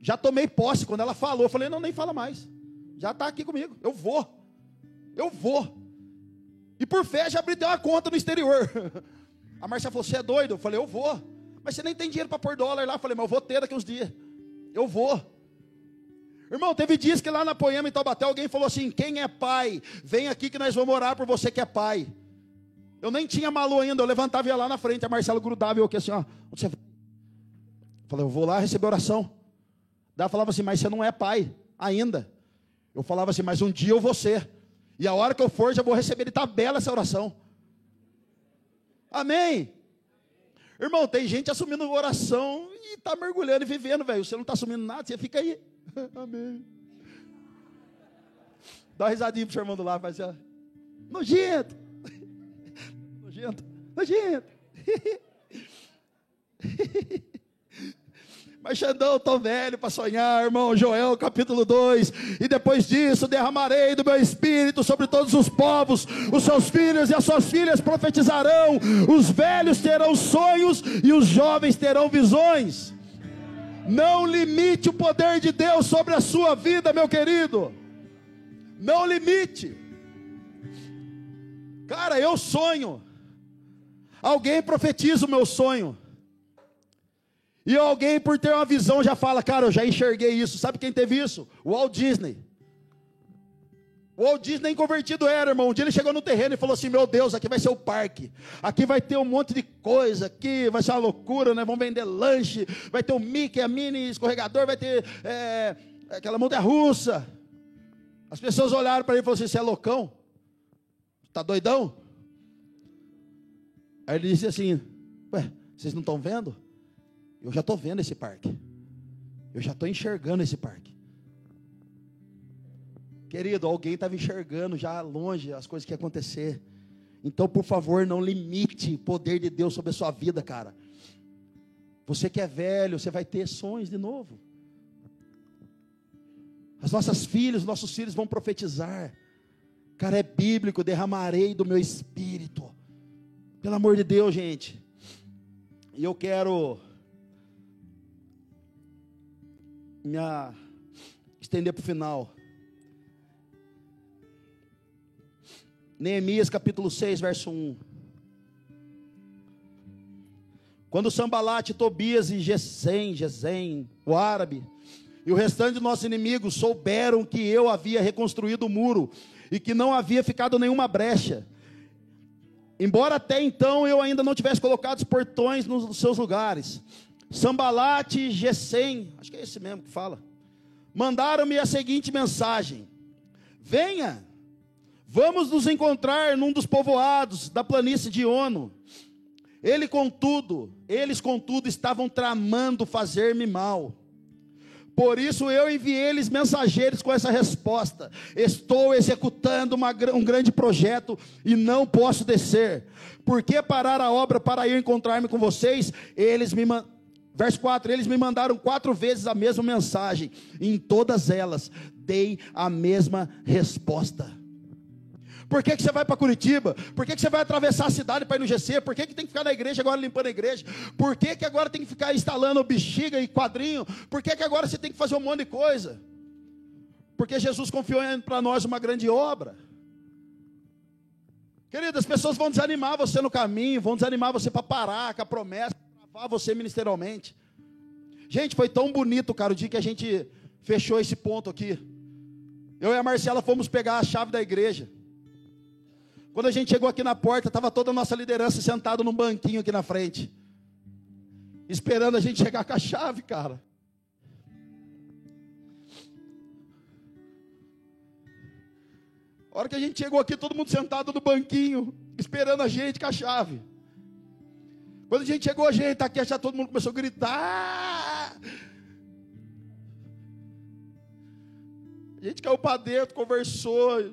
S1: Já tomei posse quando ela falou. Eu falei, não, nem fala mais. Já está aqui comigo. Eu vou. Eu vou. E por fé já abri uma conta no exterior. [laughs] A Marcela falou, você é doido? Eu falei, eu vou. Mas você nem tem dinheiro para pôr dólar lá. Eu falei, mas eu vou ter daqui uns dias. Eu vou. Irmão, teve dias que lá na Poema, em Taubaté, alguém falou assim: quem é pai, vem aqui que nós vamos orar por você que é pai. Eu nem tinha malu ainda, eu levantava e ia lá na frente, a Marcela grudava e eu aqui assim, ó. Você? Eu falei, eu vou lá receber oração. Daí falava assim, mas você não é pai ainda. Eu falava assim, mas um dia eu vou ser. E a hora que eu for, já vou receber de tabela essa oração. Amém. Irmão, tem gente assumindo oração e está mergulhando e vivendo, velho. Você não está assumindo nada, você fica aí. [laughs] Amém. Dá uma risadinha pro seu irmão do lado, faz assim, ó. Nojento. [laughs] Nojento. Nojento. [laughs] Mas Xandão, estou velho para sonhar, irmão. Joel capítulo 2. E depois disso derramarei do meu espírito sobre todos os povos. Os seus filhos e as suas filhas profetizarão. Os velhos terão sonhos e os jovens terão visões. Não limite o poder de Deus sobre a sua vida, meu querido. Não limite. Cara, eu sonho. Alguém profetiza o meu sonho. E alguém, por ter uma visão, já fala: Cara, eu já enxerguei isso. Sabe quem teve isso? O Walt Disney. O Walt Disney convertido era, irmão. Um dia ele chegou no terreno e falou assim: Meu Deus, aqui vai ser o parque. Aqui vai ter um monte de coisa. Aqui vai ser uma loucura, né? Vão vender lanche. Vai ter o Mickey, a mini escorregador. Vai ter é, aquela montanha russa. As pessoas olharam para ele e falaram assim: Você é loucão? Está doidão? Aí ele disse assim: Ué, vocês não estão vendo? Eu já estou vendo esse parque. Eu já estou enxergando esse parque. Querido, alguém estava enxergando já longe as coisas que iam acontecer. Então, por favor, não limite o poder de Deus sobre a sua vida, cara. Você que é velho, você vai ter sonhos de novo. As nossas filhas, os nossos filhos vão profetizar. Cara, é bíblico, derramarei do meu espírito. Pelo amor de Deus, gente. E eu quero me estender para o final. Neemias capítulo 6, verso 1. Quando Sambalate, Tobias e Gesem, Gesem, o árabe, e o restante de nossos inimigos souberam que eu havia reconstruído o muro e que não havia ficado nenhuma brecha, embora até então eu ainda não tivesse colocado os portões nos seus lugares, Sambalate e Gesem, acho que é esse mesmo que fala, mandaram-me a seguinte mensagem: Venha, vamos nos encontrar num dos povoados da planície de Ono. Ele contudo, eles contudo estavam tramando fazer-me mal. Por isso eu enviei-lhes mensageiros com essa resposta: Estou executando uma, um grande projeto e não posso descer. Por que parar a obra para ir encontrar-me com vocês? Eles me Verso 4: Eles me mandaram quatro vezes a mesma mensagem, em todas elas dei a mesma resposta. Por que, que você vai para Curitiba? Por que, que você vai atravessar a cidade para ir no GC? Por que, que tem que ficar na igreja agora limpando a igreja? Por que, que agora tem que ficar instalando bexiga e quadrinho? Por que, que agora você tem que fazer um monte de coisa? Porque Jesus confiou para nós uma grande obra. Querido, as pessoas vão desanimar você no caminho, vão desanimar você para parar com a promessa, travar você ministerialmente. Gente, foi tão bonito, cara, o dia que a gente fechou esse ponto aqui. Eu e a Marcela fomos pegar a chave da igreja. Quando a gente chegou aqui na porta, estava toda a nossa liderança sentada num banquinho aqui na frente, esperando a gente chegar com a chave, cara. A hora que a gente chegou aqui, todo mundo sentado no banquinho, esperando a gente com a chave. Quando a gente chegou, a gente está aqui, já todo mundo começou a gritar. A gente caiu para dentro, conversou.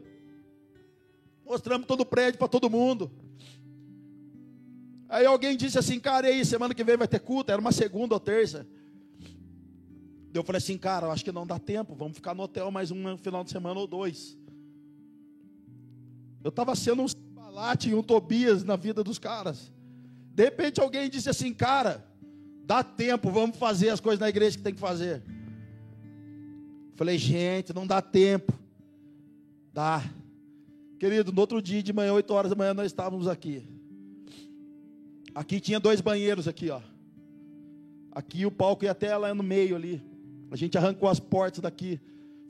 S1: Mostramos todo o prédio para todo mundo. Aí alguém disse assim, cara, e aí, semana que vem vai ter culto? Era uma segunda ou terça. Eu falei assim, cara, acho que não dá tempo, vamos ficar no hotel mais um final de semana ou dois. Eu estava sendo um balate e um Tobias na vida dos caras. De repente alguém disse assim, cara, dá tempo, vamos fazer as coisas na igreja que tem que fazer. Falei, gente, não dá tempo. Dá. Querido, no outro dia de manhã, 8 horas da manhã, nós estávamos aqui. Aqui tinha dois banheiros aqui, ó. Aqui o palco ia até lá no meio ali. A gente arrancou as portas daqui,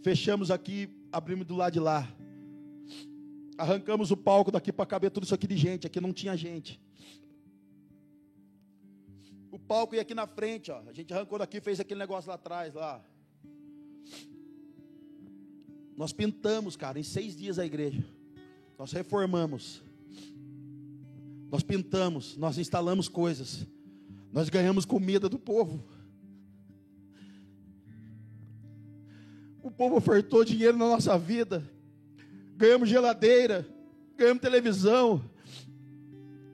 S1: fechamos aqui, abrimos do lado de lá. Arrancamos o palco daqui para caber tudo isso aqui de gente. Aqui não tinha gente. O palco ia aqui na frente, ó. A gente arrancou daqui, fez aquele negócio lá atrás, lá. Nós pintamos, cara, em seis dias a igreja. Nós reformamos, nós pintamos, nós instalamos coisas, nós ganhamos comida do povo. O povo ofertou dinheiro na nossa vida, ganhamos geladeira, ganhamos televisão,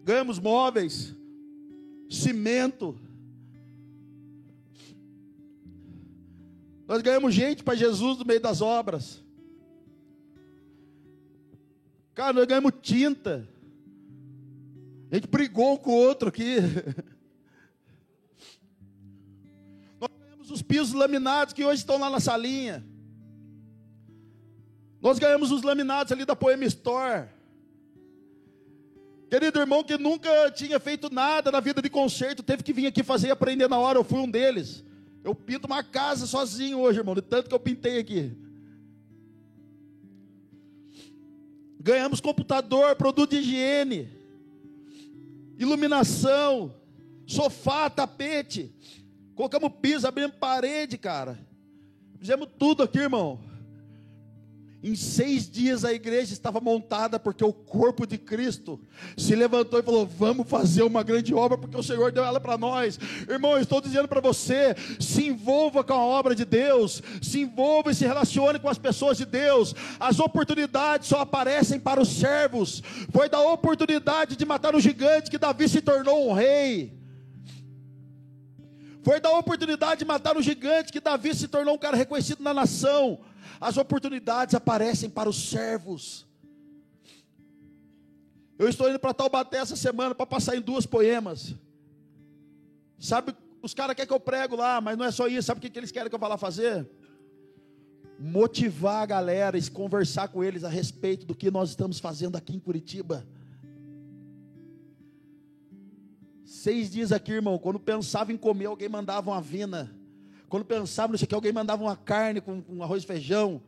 S1: ganhamos móveis, cimento. Nós ganhamos gente para Jesus no meio das obras. Cara, nós ganhamos tinta. A gente brigou com o outro aqui. [laughs] Nós ganhamos os pisos laminados que hoje estão lá na salinha. Nós ganhamos os laminados ali da Poema Store. Querido irmão que nunca tinha feito nada na vida de concerto, teve que vir aqui fazer e aprender na hora, eu fui um deles. Eu pinto uma casa sozinho hoje, irmão, de tanto que eu pintei aqui. Ganhamos computador, produto de higiene, iluminação, sofá, tapete. Colocamos piso, abrimos parede, cara. Fizemos tudo aqui, irmão. Em seis dias a igreja estava montada, porque o corpo de Cristo se levantou e falou: Vamos fazer uma grande obra, porque o Senhor deu ela para nós. Irmão, eu estou dizendo para você: se envolva com a obra de Deus, se envolva e se relacione com as pessoas de Deus. As oportunidades só aparecem para os servos. Foi da oportunidade de matar o gigante que Davi se tornou um rei. Foi da oportunidade de matar o gigante que Davi se tornou um cara reconhecido na nação. As oportunidades aparecem para os servos. Eu estou indo para Taubaté essa semana para passar em duas poemas. Sabe, os caras querem que eu prego lá, mas não é só isso. Sabe o que, que eles querem que eu vá lá fazer? Motivar a galera e conversar com eles a respeito do que nós estamos fazendo aqui em Curitiba. Seis dias aqui, irmão, quando pensava em comer, alguém mandava uma vina. Quando pensava nisso aqui, alguém mandava uma carne com, com arroz e feijão,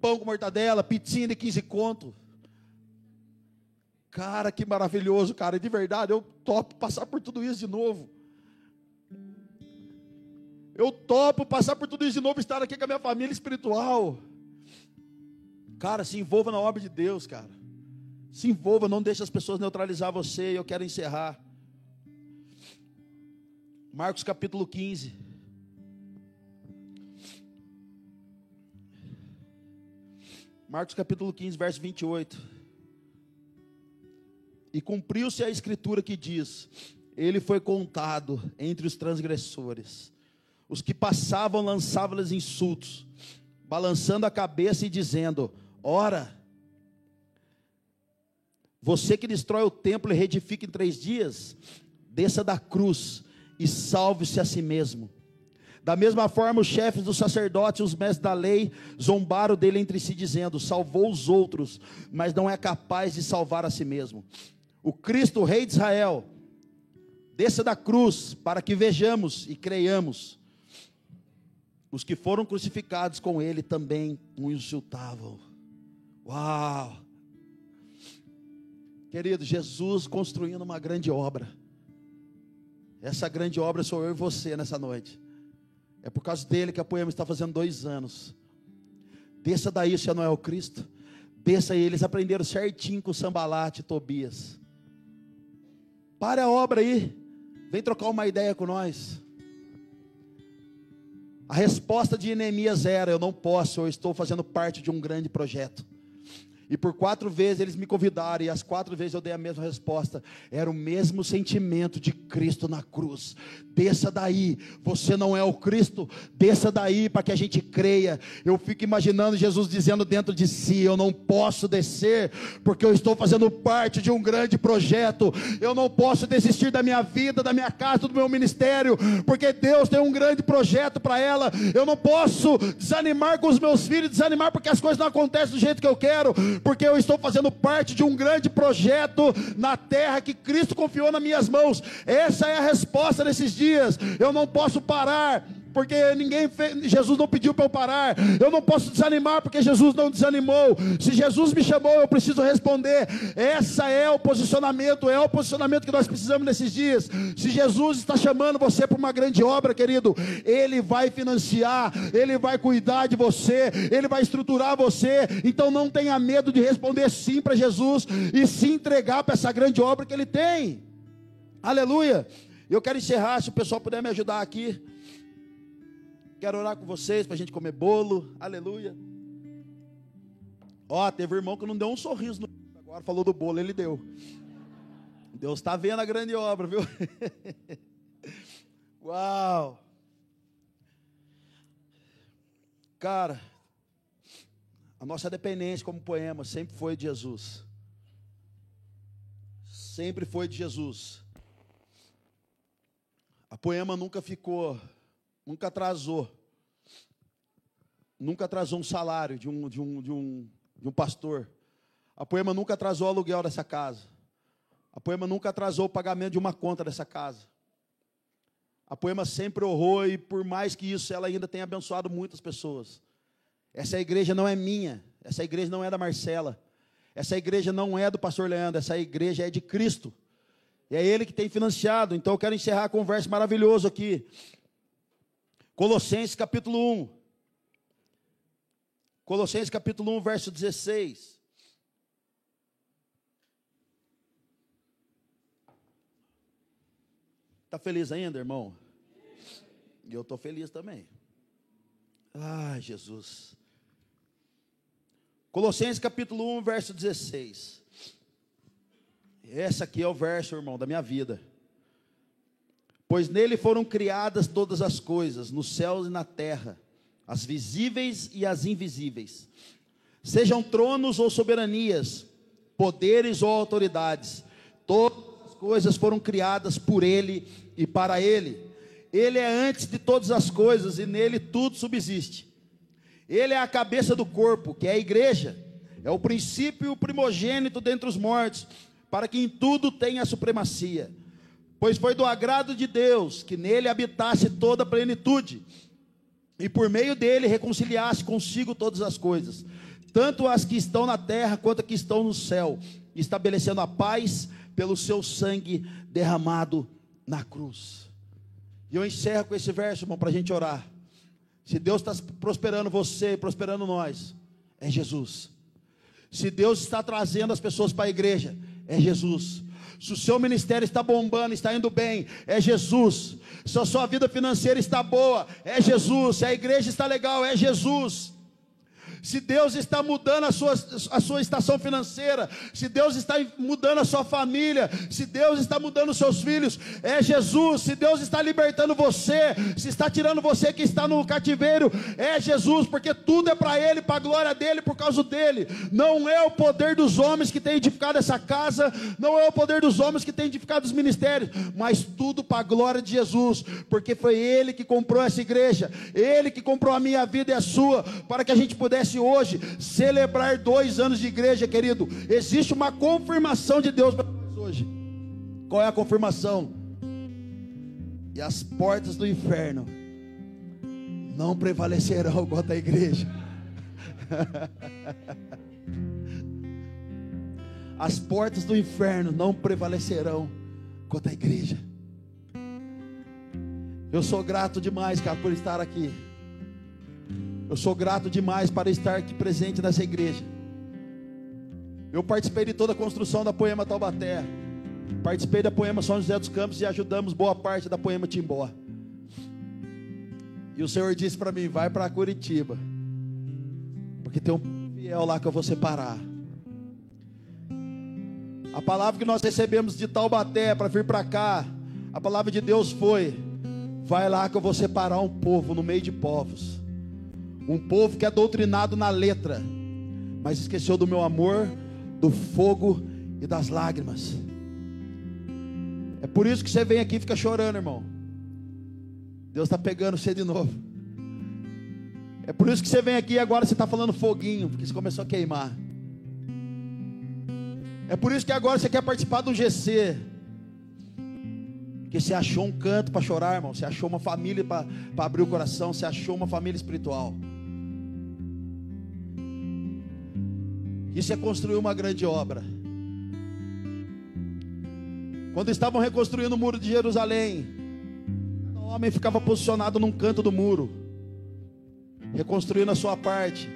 S1: pão com mortadela, pizzinha de 15 conto. Cara, que maravilhoso, cara. De verdade, eu topo passar por tudo isso de novo. Eu topo passar por tudo isso de novo, estar aqui com a minha família espiritual. Cara, se envolva na obra de Deus, cara. Se envolva, não deixe as pessoas neutralizar você. Eu quero encerrar. Marcos capítulo 15. Marcos capítulo 15, verso 28. E cumpriu-se a escritura que diz: Ele foi contado entre os transgressores. Os que passavam lançavam-lhes insultos, balançando a cabeça e dizendo: Ora, você que destrói o templo e reedifica em três dias, desça da cruz e salve-se a si mesmo. Da mesma forma, os chefes dos sacerdotes e os mestres da lei zombaram dele entre si, dizendo: Salvou os outros, mas não é capaz de salvar a si mesmo o Cristo, o Rei de Israel, desça da cruz para que vejamos e creiamos. Os que foram crucificados com ele também o insultavam. Uau! Querido, Jesus construindo uma grande obra. Essa grande obra sou eu e você nessa noite. É por causa dele que a Poema está fazendo dois anos. Desça daí, se não é o Cristo. Desça aí, eles aprenderam certinho com Sambalate e Tobias. Pare a obra aí. Vem trocar uma ideia com nós. A resposta de Neemias era: Eu não posso, eu estou fazendo parte de um grande projeto. E por quatro vezes eles me convidaram, e as quatro vezes eu dei a mesma resposta. Era o mesmo sentimento de Cristo na cruz. Desça daí, você não é o Cristo, desça daí para que a gente creia. Eu fico imaginando Jesus dizendo dentro de si: Eu não posso descer, porque eu estou fazendo parte de um grande projeto. Eu não posso desistir da minha vida, da minha casa, do meu ministério, porque Deus tem um grande projeto para ela. Eu não posso desanimar com os meus filhos, desanimar porque as coisas não acontecem do jeito que eu quero porque eu estou fazendo parte de um grande projeto na terra que Cristo confiou nas minhas mãos. Essa é a resposta desses dias. Eu não posso parar porque ninguém fez, Jesus não pediu para eu parar. Eu não posso desanimar porque Jesus não desanimou. Se Jesus me chamou, eu preciso responder. Essa é o posicionamento, é o posicionamento que nós precisamos nesses dias. Se Jesus está chamando você para uma grande obra, querido, ele vai financiar, ele vai cuidar de você, ele vai estruturar você. Então não tenha medo de responder sim para Jesus e se entregar para essa grande obra que ele tem. Aleluia. Eu quero encerrar, se o pessoal puder me ajudar aqui. Quero orar com vocês para a gente comer bolo. Aleluia. Ó, teve irmão que não deu um sorriso no... agora, falou do bolo, ele deu. Deus está vendo a grande obra, viu? [laughs] Uau! Cara, a nossa dependência como poema sempre foi de Jesus. Sempre foi de Jesus. A poema nunca ficou nunca atrasou. Nunca atrasou um salário de um, de um, de um, de um pastor. A Poema nunca atrasou o aluguel dessa casa. A Poema nunca atrasou o pagamento de uma conta dessa casa. A Poema sempre honrou e, por mais que isso, ela ainda tem abençoado muitas pessoas. Essa igreja não é minha, essa igreja não é da Marcela, essa igreja não é do pastor Leandro, essa igreja é de Cristo. E é Ele que tem financiado. Então eu quero encerrar com um verso maravilhoso aqui. Colossenses capítulo 1. Colossenses capítulo 1, verso 16. Está feliz ainda, irmão? E eu estou feliz também. Ai, Jesus. Colossenses capítulo 1, verso 16. Esse aqui é o verso, irmão, da minha vida pois nele foram criadas todas as coisas, nos céus e na terra, as visíveis e as invisíveis, sejam tronos ou soberanias, poderes ou autoridades, todas as coisas foram criadas por ele e para ele. Ele é antes de todas as coisas e nele tudo subsiste. Ele é a cabeça do corpo, que é a igreja, é o princípio primogênito dentre os mortos, para que em tudo tenha supremacia pois foi do agrado de Deus que nele habitasse toda a plenitude, e por meio dele reconciliasse consigo todas as coisas, tanto as que estão na terra quanto as que estão no céu. estabelecendo a paz pelo seu sangue derramado na cruz. E eu encerro com esse verso, irmão, para a gente orar. Se Deus está prosperando você, prosperando nós, é Jesus. Se Deus está trazendo as pessoas para a igreja, é Jesus. Se o seu ministério está bombando, está indo bem, é Jesus. Se a sua vida financeira está boa, é Jesus. Se a igreja está legal, é Jesus se Deus está mudando a sua, a sua estação financeira, se Deus está mudando a sua família, se Deus está mudando os seus filhos, é Jesus. Se Deus está libertando você, se está tirando você que está no cativeiro, é Jesus, porque tudo é para Ele, para a glória dele, por causa dele. Não é o poder dos homens que tem edificado essa casa, não é o poder dos homens que tem edificado os ministérios, mas tudo para a glória de Jesus, porque foi Ele que comprou essa igreja, Ele que comprou a minha vida e a sua, para que a gente pudesse hoje celebrar dois anos de igreja, querido, existe uma confirmação de Deus para nós hoje. Qual é a confirmação? E as portas do inferno não prevalecerão [laughs] contra a igreja. [laughs] As portas do inferno não prevalecerão contra a igreja. Eu sou grato demais, cara, por estar aqui. Eu sou grato demais para estar aqui presente nessa igreja. Eu participei de toda a construção da Poema Taubaté. Participei da Poema São José dos Campos e ajudamos boa parte da Poema Timbó. E o Senhor disse para mim: vai para Curitiba, porque tem um fiel lá que eu vou separar. A palavra que nós recebemos de Taubaté para vir para cá, a palavra de Deus foi: vai lá que eu vou separar um povo no meio de povos. Um povo que é doutrinado na letra, mas esqueceu do meu amor, do fogo e das lágrimas. É por isso que você vem aqui e fica chorando, irmão. Deus está pegando você de novo. É por isso que você vem aqui e agora você está falando foguinho, porque você começou a queimar. É por isso que agora você quer participar do GC. Porque você achou um canto para chorar, irmão. Você achou uma família para abrir o coração. Você achou uma família espiritual. Isso é construir uma grande obra. Quando estavam reconstruindo o muro de Jerusalém, o homem ficava posicionado num canto do muro, reconstruindo a sua parte.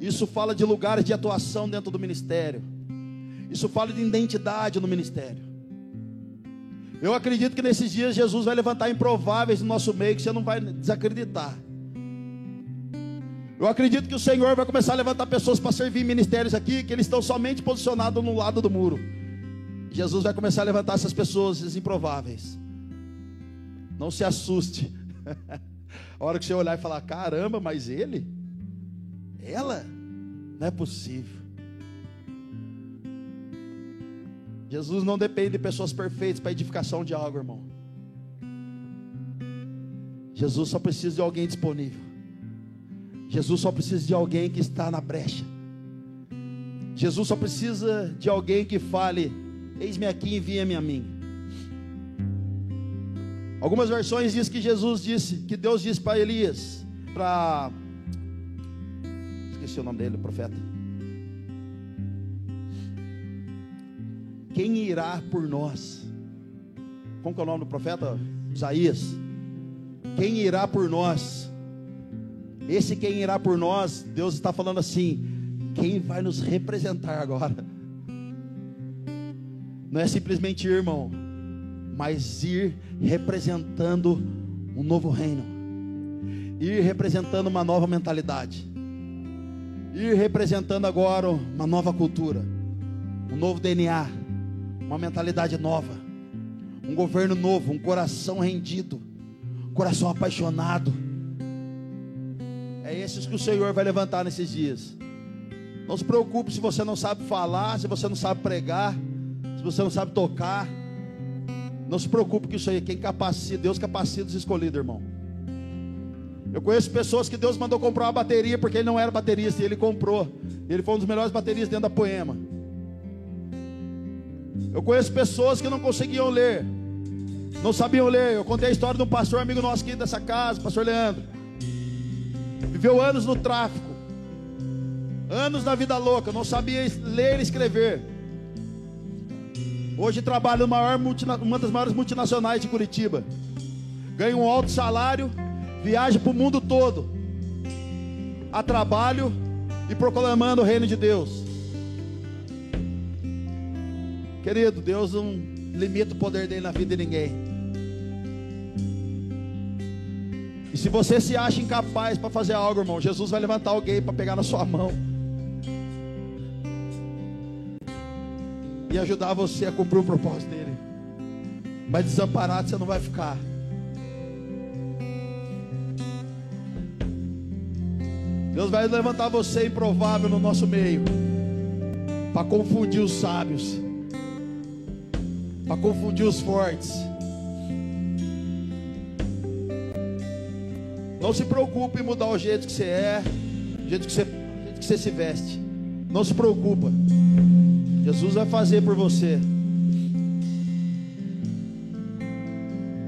S1: Isso fala de lugares de atuação dentro do ministério. Isso fala de identidade no ministério. Eu acredito que nesses dias Jesus vai levantar improváveis no nosso meio que você não vai desacreditar. Eu acredito que o Senhor vai começar a levantar pessoas para servir ministérios aqui, que eles estão somente posicionados no lado do muro. Jesus vai começar a levantar essas pessoas, esses improváveis. Não se assuste. [laughs] a hora que você olhar e falar: caramba, mas ele? Ela? Não é possível. Jesus não depende de pessoas perfeitas para edificação de algo, irmão. Jesus só precisa de alguém disponível. Jesus só precisa de alguém que está na brecha. Jesus só precisa de alguém que fale: Eis-me aqui, envia-me a mim. Algumas versões diz que Jesus disse, que Deus disse para Elias, para esqueci o nome dele, o profeta. Quem irá por nós? Como que é o nome do profeta? Isaías. Quem irá por nós? Esse quem irá por nós, Deus está falando assim: quem vai nos representar agora? Não é simplesmente ir, irmão, mas ir representando um novo reino, ir representando uma nova mentalidade, ir representando agora uma nova cultura, um novo DNA, uma mentalidade nova, um governo novo, um coração rendido, um coração apaixonado é esses que o Senhor vai levantar nesses dias. Não se preocupe se você não sabe falar, se você não sabe pregar, se você não sabe tocar. Não se preocupe que isso aí, quem capacita, Deus capacita os escolhidos, irmão. Eu conheço pessoas que Deus mandou comprar uma bateria porque ele não era baterista e ele comprou. Ele foi um dos melhores bateristas dentro da poema. Eu conheço pessoas que não conseguiam ler, não sabiam ler. Eu contei a história de um pastor amigo nosso aqui dessa casa, pastor Leandro. Viveu anos no tráfico, anos na vida louca, não sabia ler e escrever. Hoje trabalha uma das maiores multinacionais de Curitiba. Ganha um alto salário, viaja para o mundo todo. A trabalho e proclamando o reino de Deus. Querido, Deus não limita o poder dele na vida de ninguém. E se você se acha incapaz para fazer algo, irmão, Jesus vai levantar alguém para pegar na sua mão. E ajudar você a cumprir o propósito dele. Mas desamparado você não vai ficar. Deus vai levantar você improvável no nosso meio para confundir os sábios, para confundir os fortes. Não se preocupe em mudar o jeito que você é, o jeito que você, jeito que você se veste. Não se preocupa. Jesus vai fazer por você.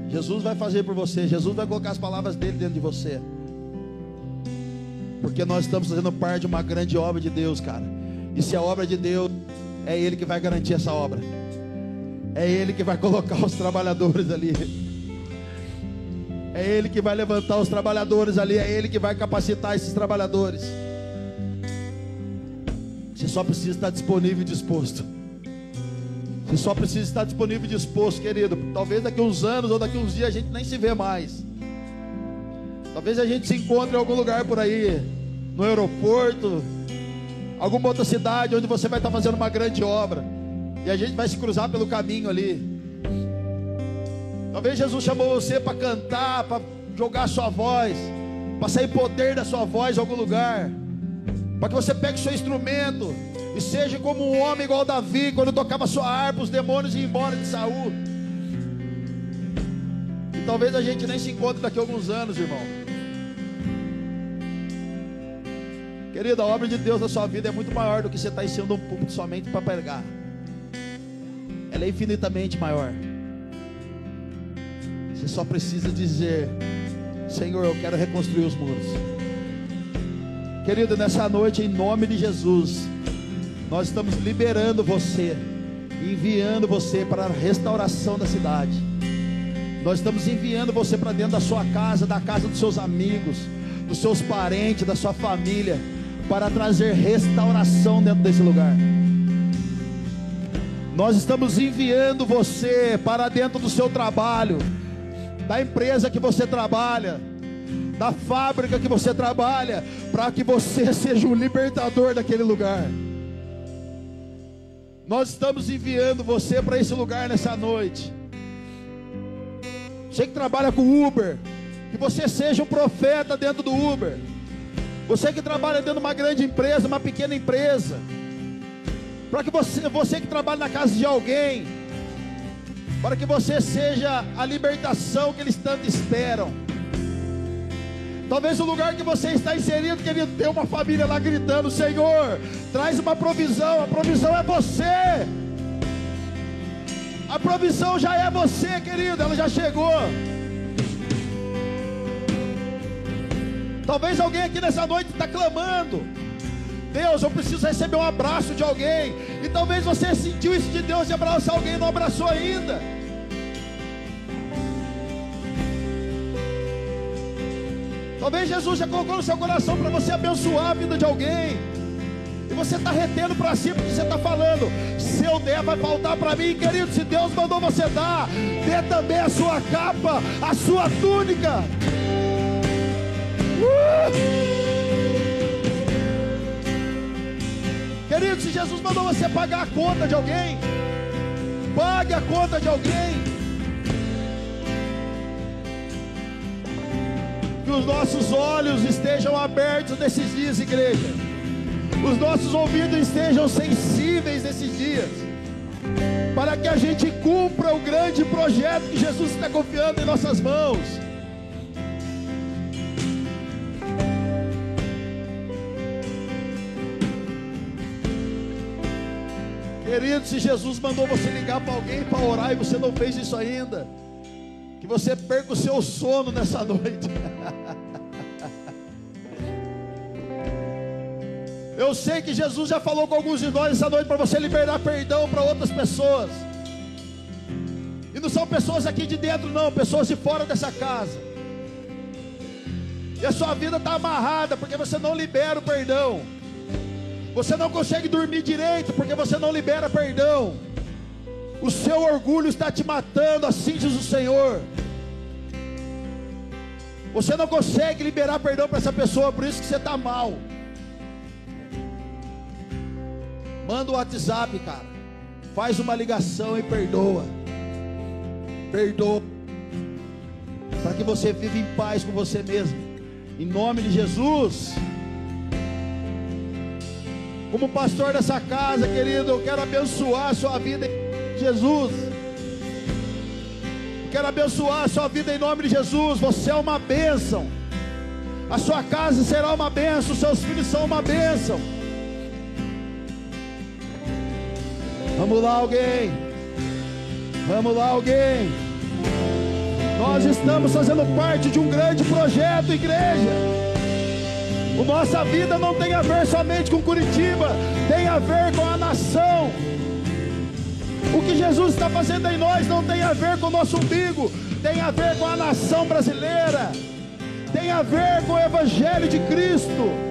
S1: Jesus vai fazer por você. Jesus vai colocar as palavras dele dentro de você. Porque nós estamos fazendo parte de uma grande obra de Deus, cara. E se a obra de Deus, é Ele que vai garantir essa obra. É Ele que vai [laughs] colocar os trabalhadores ali. É Ele que vai levantar os trabalhadores ali. É Ele que vai capacitar esses trabalhadores. Você só precisa estar disponível e disposto. Você só precisa estar disponível e disposto, querido. Talvez daqui uns anos ou daqui uns dias a gente nem se vê mais. Talvez a gente se encontre em algum lugar por aí, no aeroporto, alguma outra cidade onde você vai estar fazendo uma grande obra. E a gente vai se cruzar pelo caminho ali. Talvez Jesus chamou você para cantar, para jogar sua voz, para sair poder da sua voz em algum lugar. Para que você pegue seu instrumento e seja como um homem igual Davi, quando tocava sua harpa, os demônios iam embora de Saul. E talvez a gente nem se encontre daqui a alguns anos, irmão. Querido, a obra de Deus na sua vida é muito maior do que você está ensinando um púlpito somente para pregar. Ela é infinitamente maior. Você só precisa dizer: Senhor, eu quero reconstruir os muros. Querido, nessa noite, em nome de Jesus, nós estamos liberando você, enviando você para a restauração da cidade. Nós estamos enviando você para dentro da sua casa, da casa dos seus amigos, dos seus parentes, da sua família para trazer restauração dentro desse lugar. Nós estamos enviando você para dentro do seu trabalho, da empresa que você trabalha, da fábrica que você trabalha, para que você [laughs] seja o libertador daquele lugar. Nós estamos enviando você para esse lugar nessa noite. Você que trabalha com Uber, que você seja um profeta dentro do Uber. Você que trabalha dentro de uma grande empresa, uma pequena empresa. Para que você, você que trabalha na casa de alguém, para que você seja a libertação que eles tanto esperam. Talvez o lugar que você está inserido, querido, tem uma família lá gritando: Senhor, traz uma provisão. A provisão é você. A provisão já é você, querido, ela já chegou. Talvez alguém aqui nessa noite está clamando. Deus, eu preciso receber um abraço de alguém. E talvez você sentiu isso de Deus e abraçar alguém e não abraçou ainda. Talvez Jesus já colocou no seu coração para você abençoar a vida de alguém. E você está retendo para si porque você está falando. Se eu der, vai faltar para mim, querido. Se Deus mandou você dar, dê também a sua capa, a sua túnica. Querido, se Jesus mandou você pagar a conta de alguém, pague a conta de alguém. Que os nossos olhos estejam abertos nesses dias, igreja. Os nossos ouvidos estejam sensíveis nesses dias. Para que a gente cumpra o grande projeto que Jesus está confiando em nossas mãos. Querido, se Jesus mandou você ligar para alguém para orar e você não fez isso ainda, que você perca o seu sono nessa [laughs] noite. Eu sei que Jesus já falou com alguns de nós essa noite para você liberar perdão para outras pessoas. não são pessoas aqui de dentro, não, pessoas de fora dessa casa. E a sua vida está amarrada porque você não libera o perdão. Você não consegue dormir direito porque você não libera perdão. O seu orgulho está te matando, assim diz o Senhor. Você não consegue liberar perdão para essa pessoa, por isso que você está mal. Manda o WhatsApp, cara. Faz uma ligação e perdoa. Perdoa. Para que você viva em paz com você mesmo. Em nome de Jesus. Como pastor dessa casa, querido, eu quero abençoar a sua vida em Jesus. Quero abençoar a sua vida em nome de Jesus. Você é uma bênção. A sua casa será uma bênção. Seus filhos são uma bênção. Vamos lá, alguém. Vamos lá, alguém. Nós estamos fazendo parte de um grande projeto, igreja. A nossa vida não tem a ver somente com Curitiba, tem a ver com a nação. O que Jesus está fazendo em nós não tem a ver com o nosso umbigo, tem a ver com a nação brasileira, tem a ver com o Evangelho de Cristo.